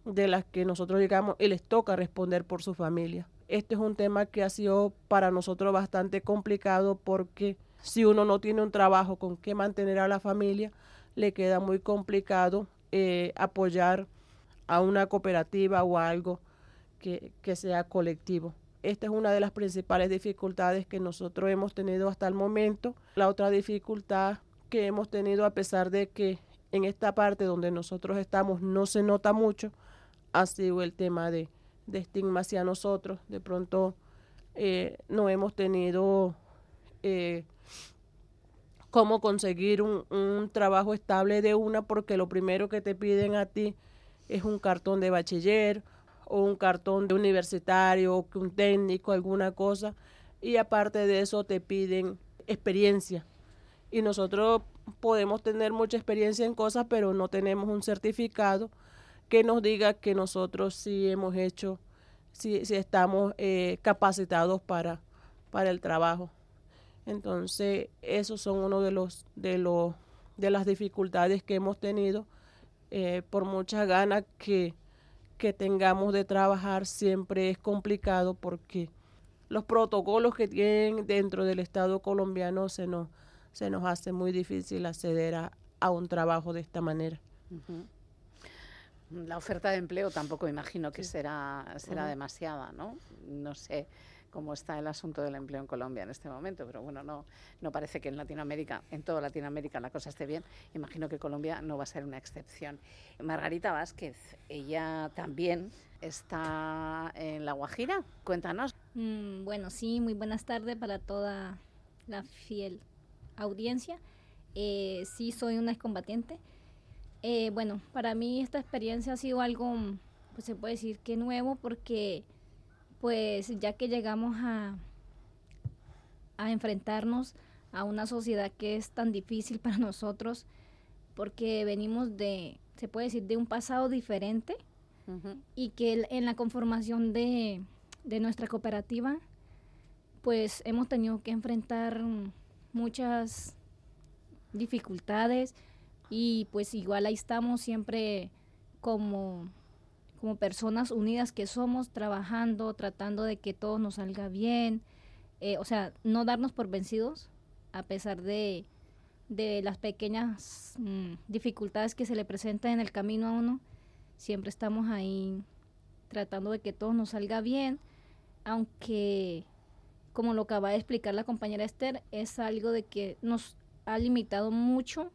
de las que nosotros llegamos y les toca responder por su familia. Este es un tema que ha sido para nosotros bastante complicado porque si uno no tiene un trabajo con que mantener a la familia, le queda muy complicado eh, apoyar a una cooperativa o algo que, sea colectivo. Esta es una de las principales dificultades que nosotros hemos tenido hasta el momento. La otra dificultad que hemos tenido, a pesar de que en esta parte donde nosotros estamos no se nota mucho, ha sido el tema de, de estigma hacia nosotros. De pronto eh, no hemos tenido eh, cómo conseguir un, un, trabajo estable de una, porque lo primero que te piden a ti es un cartón de bachiller o un cartón de universitario, o un técnico, alguna cosa. Y aparte de eso te piden experiencia. Y nosotros podemos tener mucha experiencia en cosas, pero no tenemos un certificado que nos diga que nosotros sí hemos hecho, sí, sí estamos eh, capacitados para, para el trabajo. Entonces, esos son uno de los de los de las dificultades que hemos tenido eh, por muchas ganas que que tengamos de trabajar siempre es complicado porque los protocolos que tienen dentro del Estado colombiano se nos, se nos hace muy difícil acceder a, un trabajo de esta manera. La oferta de empleo tampoco imagino que será, será demasiada, ¿no? No sé cómo está el asunto del empleo en Colombia en este momento, pero bueno, no, no parece que en Latinoamérica, en toda Latinoamérica la cosa esté bien. Imagino que Colombia no va a ser una excepción. Margarita Vázquez, ella también está en La Guajira. Cuéntanos. Mm, bueno, sí, muy buenas tardes para toda la fiel audiencia. Eh, sí, soy una excombatiente. Eh, bueno, para mí esta experiencia ha sido algo, pues se puede decir que nuevo porque pues ya que llegamos a, a enfrentarnos a una sociedad que es tan difícil para nosotros, porque venimos de, se puede decir, de un pasado diferente y que en la conformación de, de nuestra cooperativa, pues hemos tenido que enfrentar muchas dificultades y pues igual ahí estamos siempre como como personas unidas que somos, trabajando, tratando de que todo nos salga bien, eh, o sea, no darnos por vencidos a pesar de, de las pequeñas mm, dificultades que se le presentan en el camino a uno, siempre estamos ahí tratando de que todo nos salga bien, aunque como lo acaba de explicar la compañera Esther, es algo de que nos ha limitado mucho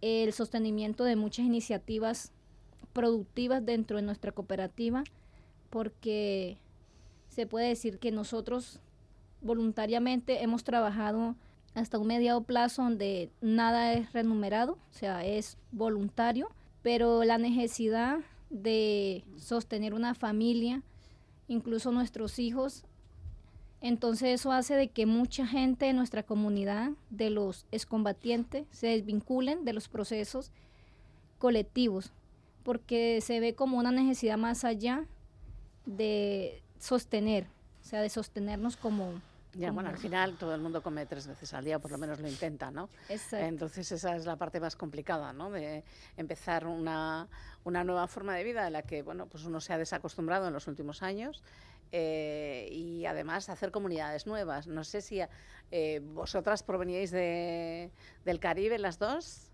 el sostenimiento de muchas iniciativas productivas dentro de nuestra cooperativa, porque se puede decir que nosotros voluntariamente hemos trabajado hasta un mediado plazo donde nada es remunerado, o sea, es voluntario, pero la necesidad de sostener una familia, incluso nuestros hijos, entonces eso hace de que mucha gente de nuestra comunidad, de los excombatientes, se desvinculen de los procesos colectivos, porque se ve como una necesidad más allá de sostener, o sea, de sostenernos como ya, bueno, al final todo el mundo come tres veces al día, por lo menos lo intenta, ¿no? Exacto. Entonces esa es la parte más complicada, ¿no? De empezar una, una nueva forma de vida de la que, bueno, pues uno se ha desacostumbrado en los últimos años eh, y además hacer comunidades nuevas. No sé si eh, vosotras proveníais de, del Caribe, las dos.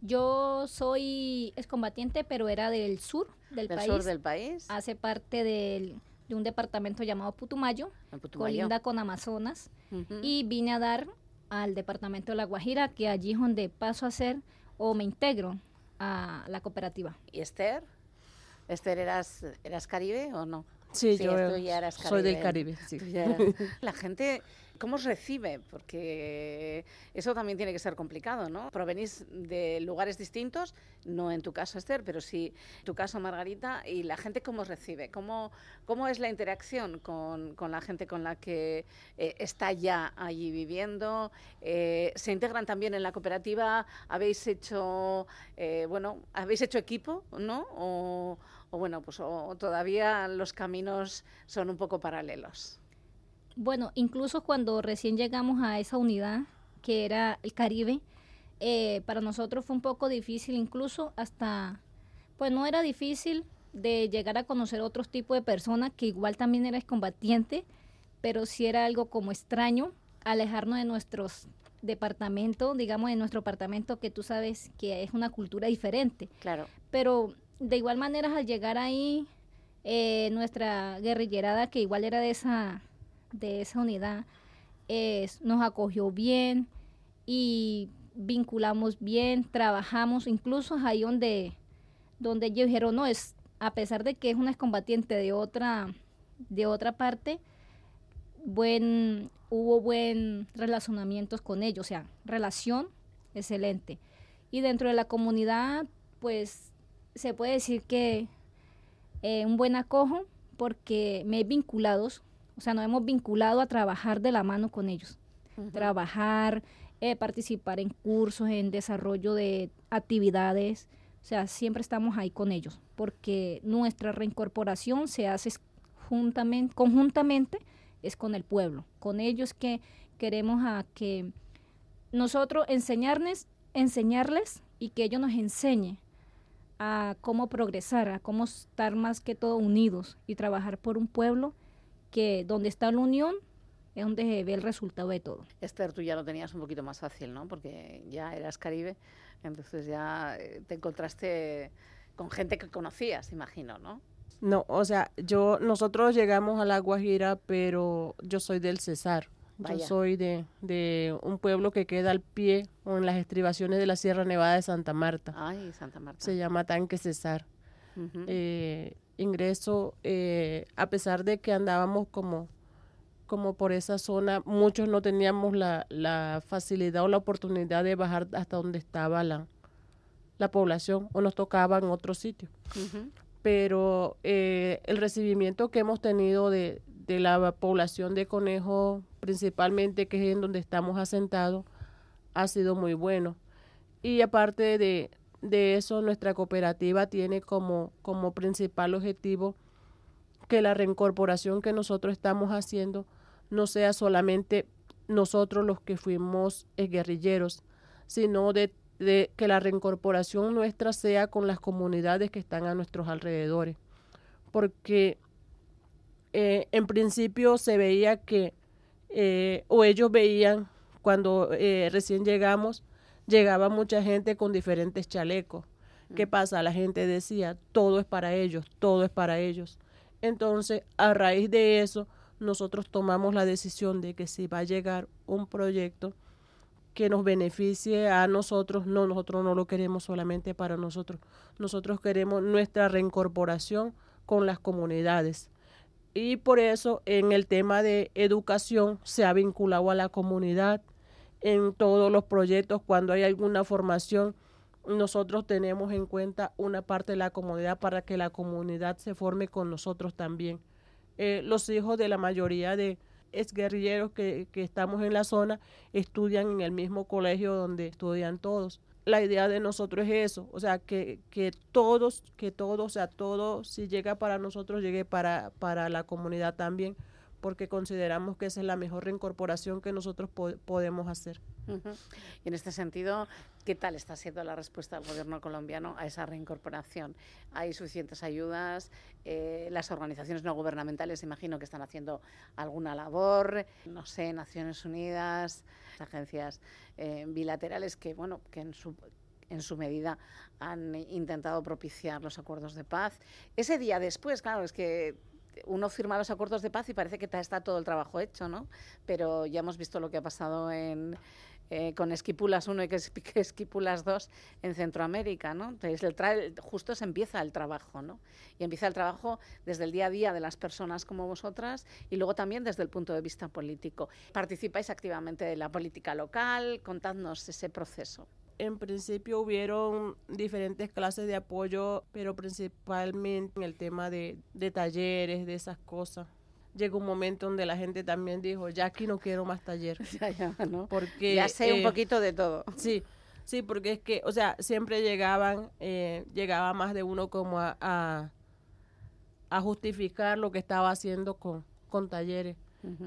Yo soy excombatiente, pero era del sur del, Del país. sur del país. Hace parte del, de un departamento llamado Putumayo, Putumayo. colinda con Amazonas, Ujú. y vine a dar al departamento de La Guajira, que allí es donde paso a ser o me integro a la cooperativa. ¿Y Esther? Esther, ¿eras, eras Caribe o no? Sí, yo tú ya eras soy del Caribe. Sí. Eras- La gente, ¿cómo os recibe? Porque eso también tiene que ser complicado, ¿no? Provenís de lugares distintos, no en tu caso, Esther, pero sí en tu caso, Margarita, y la gente, ¿cómo os recibe? ¿Cómo, cómo es la interacción con, con la gente con la que eh, está ya allí viviendo? Eh, ¿Se integran también en la cooperativa? ¿Habéis hecho, eh, bueno, habéis hecho equipo, ¿no? O, o bueno, pues o todavía los caminos son un poco paralelos. Bueno, incluso cuando recién llegamos a esa unidad, que era el Caribe, eh, para nosotros fue un poco difícil, incluso hasta, pues no era difícil de llegar a conocer otros tipos de personas que igual también eres combatiente, pero sí era algo como extraño alejarnos de nuestros departamentos, digamos de nuestro apartamento que tú sabes que es una cultura diferente. Claro. Pero de igual manera al llegar ahí, eh, nuestra guerrillerada que igual era de esa, de esa unidad, nos acogió bien y vinculamos bien, trabajamos, incluso ahí donde, donde ellos dijeron, no, es, a pesar de que es una excombatiente de otra, de otra parte, buen, hubo buen relacionamientos con ellos, o sea, relación excelente. Y dentro de la comunidad, pues se puede decir que eh, un buen acojo porque me he vinculados, o sea, nos hemos vinculado a trabajar de la mano con ellos. Trabajar, eh, participar en cursos, en desarrollo de actividades, o sea, siempre estamos ahí con ellos, porque nuestra reincorporación se hace juntamente, conjuntamente, es con el pueblo, con ellos que queremos a que nosotros enseñarles, enseñarles y que ellos nos enseñen a cómo progresar, a cómo estar más que todo unidos y trabajar por un pueblo que donde está la unión es donde se ve el resultado de todo. Esther, tú ya lo tenías un poquito más fácil, ¿no? Porque ya eras Caribe, entonces ya eh, te encontraste con gente que conocías, imagino, ¿no? No, o sea, yo nosotros llegamos a La Guajira, pero yo soy del Cesar. Vaya. Yo soy de, de un pueblo que queda al pie o en las estribaciones de la Sierra Nevada de Santa Marta. Ay, Santa Marta. Se llama Tanque Cesar. Eh, ingreso, eh, a pesar de que andábamos como, como por esa zona, muchos no teníamos la, la facilidad o la oportunidad de bajar hasta donde estaba la, la población o nos tocaba en otro sitio pero eh, el recibimiento que hemos tenido de, de la población de Conejo, principalmente que es en donde estamos asentados, ha sido muy bueno. Y aparte de, de eso, nuestra cooperativa tiene como, como principal objetivo que la reincorporación que nosotros estamos haciendo no sea solamente nosotros los que fuimos eh, guerrilleros, sino de, de que la reincorporación nuestra sea con las comunidades que están a nuestros alrededores. porque eh, en principio se veía que, eh, o ellos veían cuando eh, recién llegamos, llegaba mucha gente con diferentes chalecos. ¿Qué Mm. pasa? La gente decía, todo es para ellos, todo es para ellos. Entonces, a raíz de eso, nosotros tomamos la decisión de que si va a llegar un proyecto que nos beneficie a nosotros, no, nosotros no lo queremos solamente para nosotros, nosotros queremos nuestra reincorporación con las comunidades. Y por eso en el tema de educación se ha vinculado a la comunidad en todos los proyectos, cuando hay alguna formación, nosotros tenemos en cuenta una parte de la comunidad para que la comunidad se forme con nosotros también. Eh, los hijos de la mayoría de exguerrilleros que, que estamos en la zona estudian en el mismo colegio donde estudian todos. La idea de nosotros es eso, o sea, que, que todos, que todos, o sea, todo, si llega para nosotros, llegue para, para la comunidad también, porque consideramos que esa es la mejor reincorporación que nosotros po- podemos hacer. Ujú. Y en este sentido, ¿qué tal está siendo la respuesta del gobierno colombiano a esa reincorporación? ¿Hay suficientes ayudas? Eh, las organizaciones no gubernamentales, imagino que están haciendo alguna labor, no sé, Naciones Unidas, agencias eh, bilaterales que, bueno, que su en su medida han intentado propiciar los acuerdos de paz. Ese día después, claro, es que uno firma los acuerdos de paz y parece que está todo el trabajo hecho, ¿no? Pero ya hemos visto lo que ha pasado en, eh, con Esquipulas 1 y que es- que Esquipulas 2 en Centroamérica, ¿no? Entonces, el el- justo se empieza el trabajo, ¿no? Y empieza el trabajo desde el día a día de las personas como vosotras y luego también desde el punto de vista político. Participáis activamente de la política local, contadnos ese proceso. En principio hubieron diferentes clases de apoyo, pero principalmente en el tema de, de talleres, de esas cosas. Llegó un momento donde la gente también dijo, ya aquí no quiero más taller. Ya, ya, ¿no? Porque, Ya sé un eh, poquito de todo. Sí, sí, porque es que, o sea, siempre llegaban, eh, llegaba más de uno como a, a, a justificar lo que estaba haciendo con, con talleres.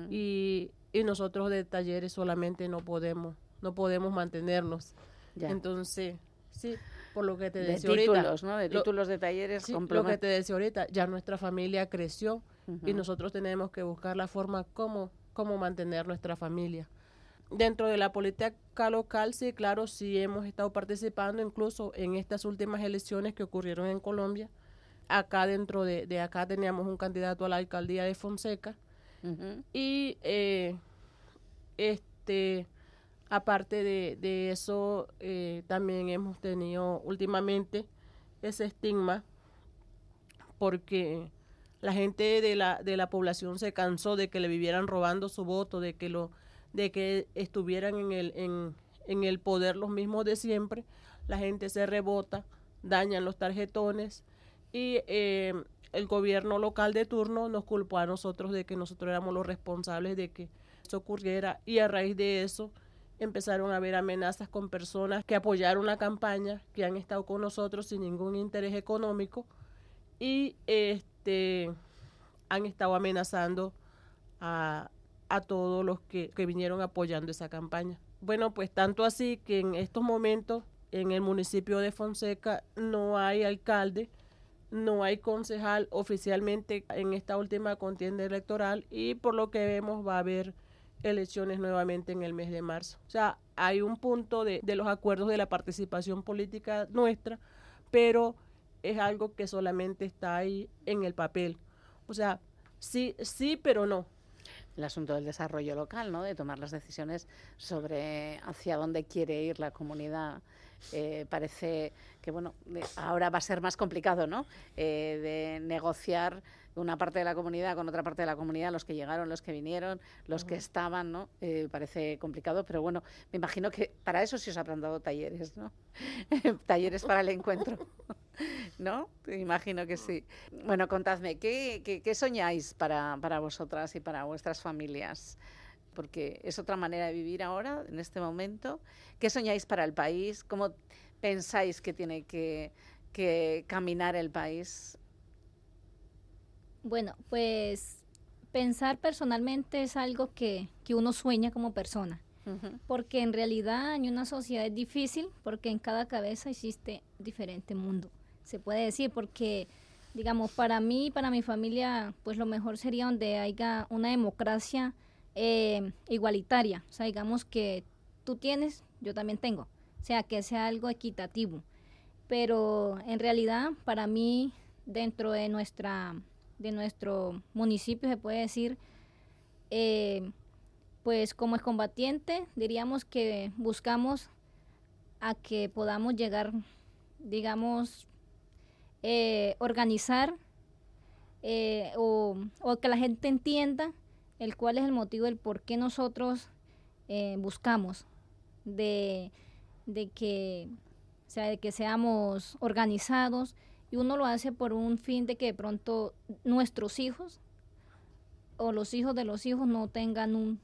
Y, y nosotros de talleres solamente no podemos, no podemos mantenernos. Ya. Entonces, sí, por lo que te De decía ahorita. títulos, ¿no? De lo- títulos de talleres. Sí, lo que te decía ahorita, ya nuestra familia creció y nosotros tenemos que buscar la forma cómo, cómo mantener nuestra familia. Dentro de la política local, sí, claro, sí hemos estado participando incluso en estas últimas elecciones que ocurrieron en Colombia. Acá dentro de, de acá teníamos un candidato a la alcaldía de Fonseca y eh, este aparte de, de eso eh, también hemos tenido últimamente ese estigma porque la gente de la, de la población se cansó de que le vivieran robando su voto, de que lo, de que estuvieran en el, en, en el poder los mismos de siempre, la gente se rebota, dañan los tarjetones y eh, el gobierno local de turno nos culpó a nosotros de que nosotros éramos los responsables de que eso ocurriera. Y a raíz de eso empezaron a haber amenazas con personas que apoyaron la campaña, que han estado con nosotros sin ningún interés económico y este han estado amenazando a, a todos los que, que vinieron apoyando esa campaña. Bueno, pues tanto así que en estos momentos en el municipio de Fonseca no hay alcalde, no hay concejal oficialmente en esta última contienda electoral y por lo que vemos va a haber elecciones nuevamente en el mes de marzo. O sea, hay un punto de, de los acuerdos de la participación política nuestra, pero es algo que solamente está ahí en el papel. O sea, sí, sí, pero no. el asunto del desarrollo local, ¿no? De tomar las decisiones sobre hacia dónde quiere ir la comunidad. Eh, parece que bueno, ahora va a ser más complicado, ¿no? Eh, de negociar una parte de la comunidad con otra parte de la comunidad, los que llegaron, los que vinieron, los que estaban, ¿no? Eh, parece complicado, pero bueno, me imagino que para eso sí os habrán dado talleres, ¿no? talleres para el encuentro. ¿No? Imagino que sí. Bueno, contadme, ¿qué, qué, qué soñáis para, para vosotras y para vuestras familias? Porque es otra manera de vivir ahora, en este momento. ¿Qué soñáis para el país? ¿Cómo pensáis que tiene que, que caminar el país? Bueno, pues pensar personalmente es algo que, que uno sueña como persona. Porque en realidad en una sociedad es difícil porque en cada cabeza existe diferente mundo. Se puede decir porque digamos, para mí y para mi familia, pues lo mejor sería donde haya una democracia eh, igualitaria. O sea, digamos que tú tienes, yo también tengo. O sea, que sea algo equitativo. Pero en realidad, para mí, dentro de nuestra de nuestro municipio se puede decir eh, pues como es combatiente diríamos que buscamos a que podamos llegar digamos eh, organizar eh, o, o, que la gente entienda el cuál es el motivo del por qué nosotros buscamos de, de que o sea de que seamos organizados y uno lo hace por un fin de que de pronto nuestros hijos o los hijos de los hijos no tengan un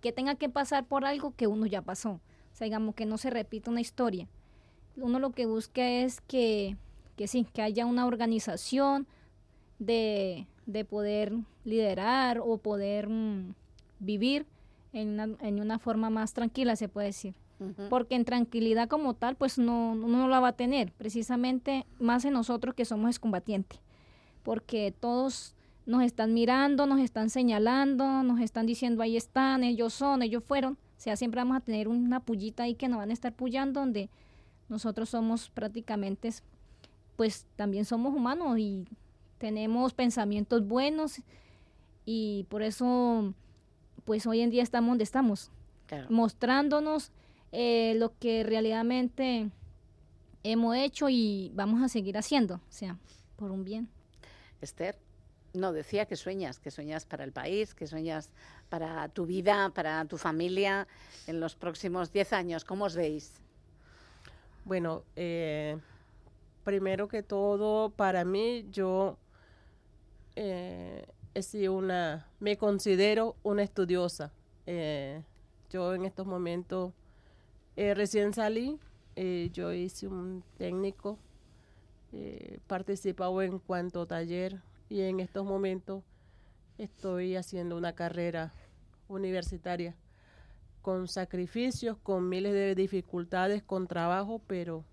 que tenga que pasar por algo que uno ya pasó. O sea, digamos que no se repita una historia. Uno lo que busca es que, que sí, que haya una organización de, de poder liderar o poder mm, vivir en una, en una forma más tranquila, se puede decir porque en tranquilidad como tal, pues no, no la va a tener, precisamente más en nosotros que somos combatientes, porque todos nos están mirando, nos están señalando, nos están diciendo ahí están, ellos son, ellos fueron, o sea, siempre vamos a tener una pullita ahí que nos van a estar pullando, donde nosotros somos prácticamente, pues también somos humanos y tenemos pensamientos buenos y por eso, pues hoy en día estamos donde estamos, mostrándonos eh, lo que realmente hemos hecho y vamos a seguir haciendo, o sea, por un bien. Esther, no decía que sueñas, que sueñas para el país, que sueñas para tu vida, para tu familia en los próximos 10 años. ¿Cómo os veis? Bueno, eh, primero que todo, para mí, yo eh, he una, me considero una estudiosa. Eh, yo en estos momentos eh, recién salí, eh, yo hice un técnico, eh, participado en cuanto taller y en estos momentos estoy haciendo una carrera universitaria con sacrificios, con miles de dificultades, con trabajo, pero,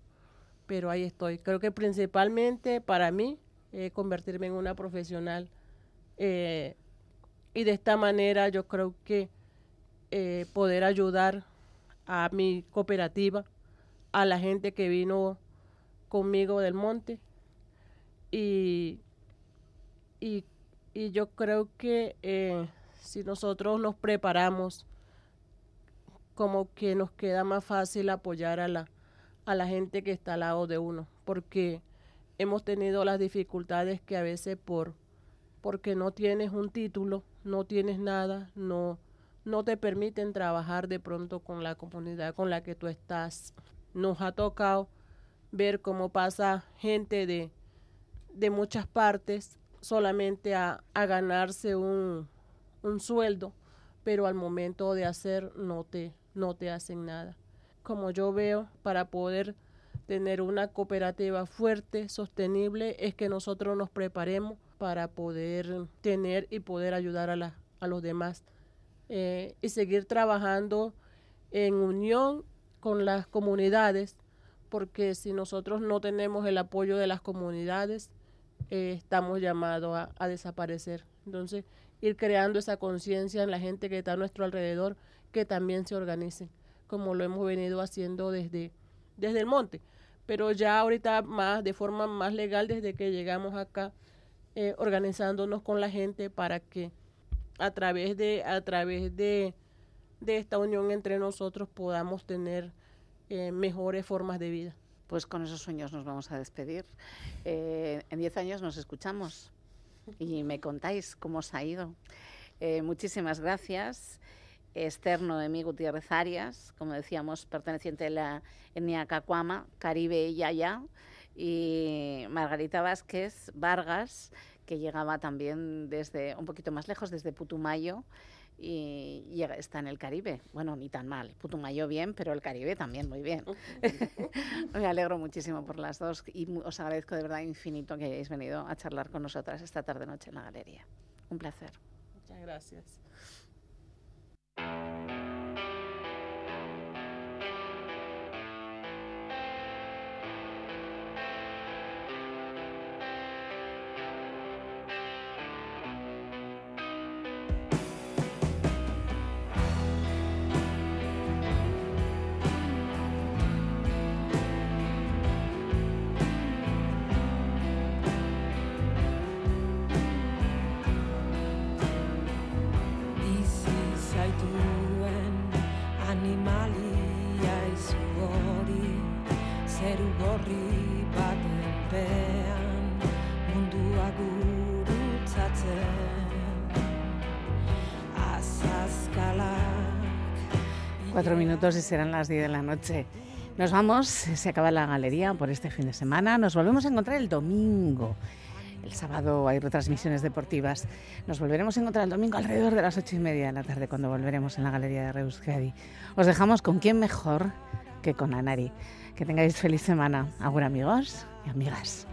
pero ahí estoy. Creo que principalmente para mí convertirme en una profesional y de esta manera yo creo que poder ayudar a mi cooperativa, a la gente que vino conmigo del monte. Y, y, yo creo que eh, si nosotros nos preparamos, como que nos queda más fácil apoyar a la, a la gente que está al lado de uno, porque hemos tenido las dificultades que a veces por porque no tienes un título, no tienes nada, no no te permiten trabajar de pronto con la comunidad con la que tú estás. Nos ha tocado ver cómo pasa gente de, de muchas partes solamente a, ganarse un, un, sueldo, pero al momento de hacer no te, no te hacen nada. Como yo veo, para poder tener una cooperativa fuerte, sostenible, es que nosotros nos preparemos para poder tener y poder ayudar a, a los demás. Eh, y seguir trabajando en unión con las comunidades, porque si nosotros no tenemos el apoyo de las comunidades, eh, estamos llamados a, desaparecer. Entonces, ir creando esa conciencia en la gente que está a nuestro alrededor, que también se organicen, como lo hemos venido haciendo desde, desde el monte. Pero ya ahorita más, de forma más legal, desde que llegamos acá, eh, organizándonos con la gente para que a través de, a través de, de esta unión entre nosotros podamos tener eh, mejores formas de vida. Pues con esos sueños nos vamos a despedir. Eh, en 10 años nos escuchamos y me contáis cómo os ha ido. Eh, muchísimas gracias. Externo de mí, Gutiérrez Arias, como decíamos, perteneciente a la etnia Cacuama, Caribe y Yaya, y Margarita Vázquez Vargas, que llegaba también desde un poquito más lejos, desde Putumayo, y, está en el Caribe. Bueno, ni tan mal. Putumayo bien, pero el Caribe también muy bien. Me alegro muchísimo por las dos y os agradezco de verdad infinito que hayáis venido a charlar con nosotras esta tarde noche en la galería. Un placer. Muchas gracias. 4 minutos y serán las 10 de la noche. Nos vamos, se acaba la galería por este fin de semana. Nos volvemos a encontrar el domingo. El sábado hay retransmisiones deportivas. Nos volveremos a encontrar el domingo alrededor de las ocho y media de la tarde cuando volveremos en la Galería de Reuskadi. Os dejamos con quién mejor que con Anari. Que tengáis feliz semana. Agur amigos y amigas.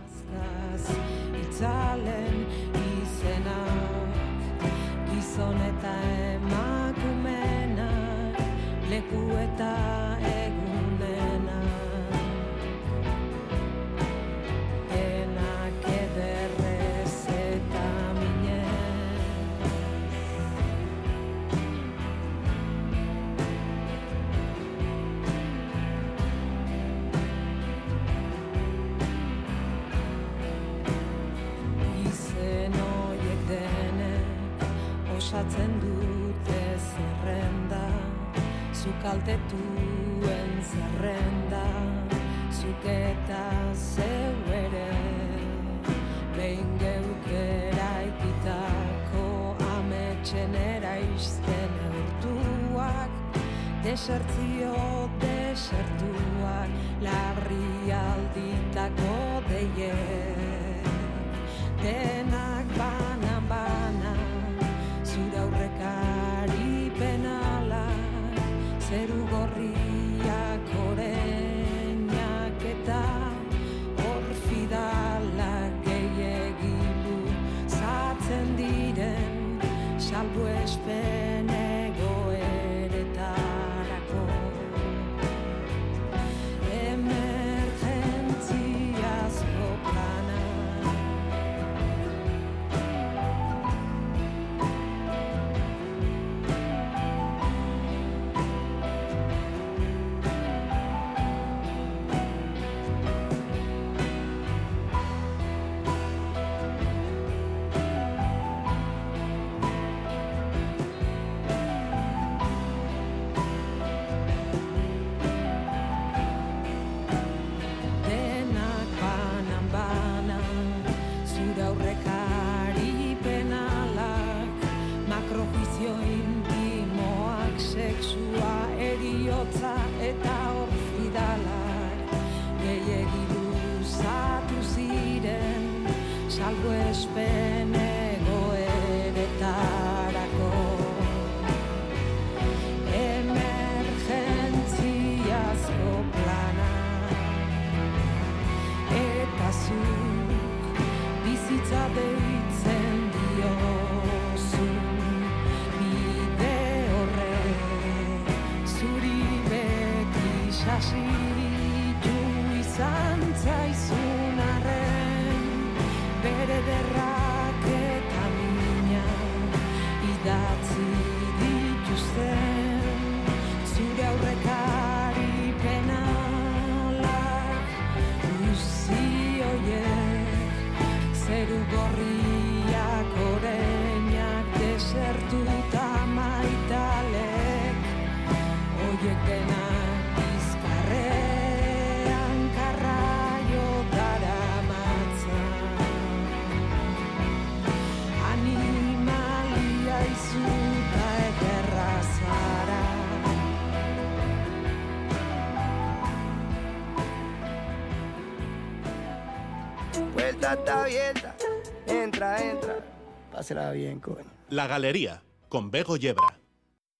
lekuetan zukaltetuen zerrenda zuk eta zeu ere behin geukera ikitako ametxen eraizten eurtuak desertzio desertuak larri alditako deiek Está abierta. Entra, entra. Pásela bien, coño. La Galería, con Bego Yebra.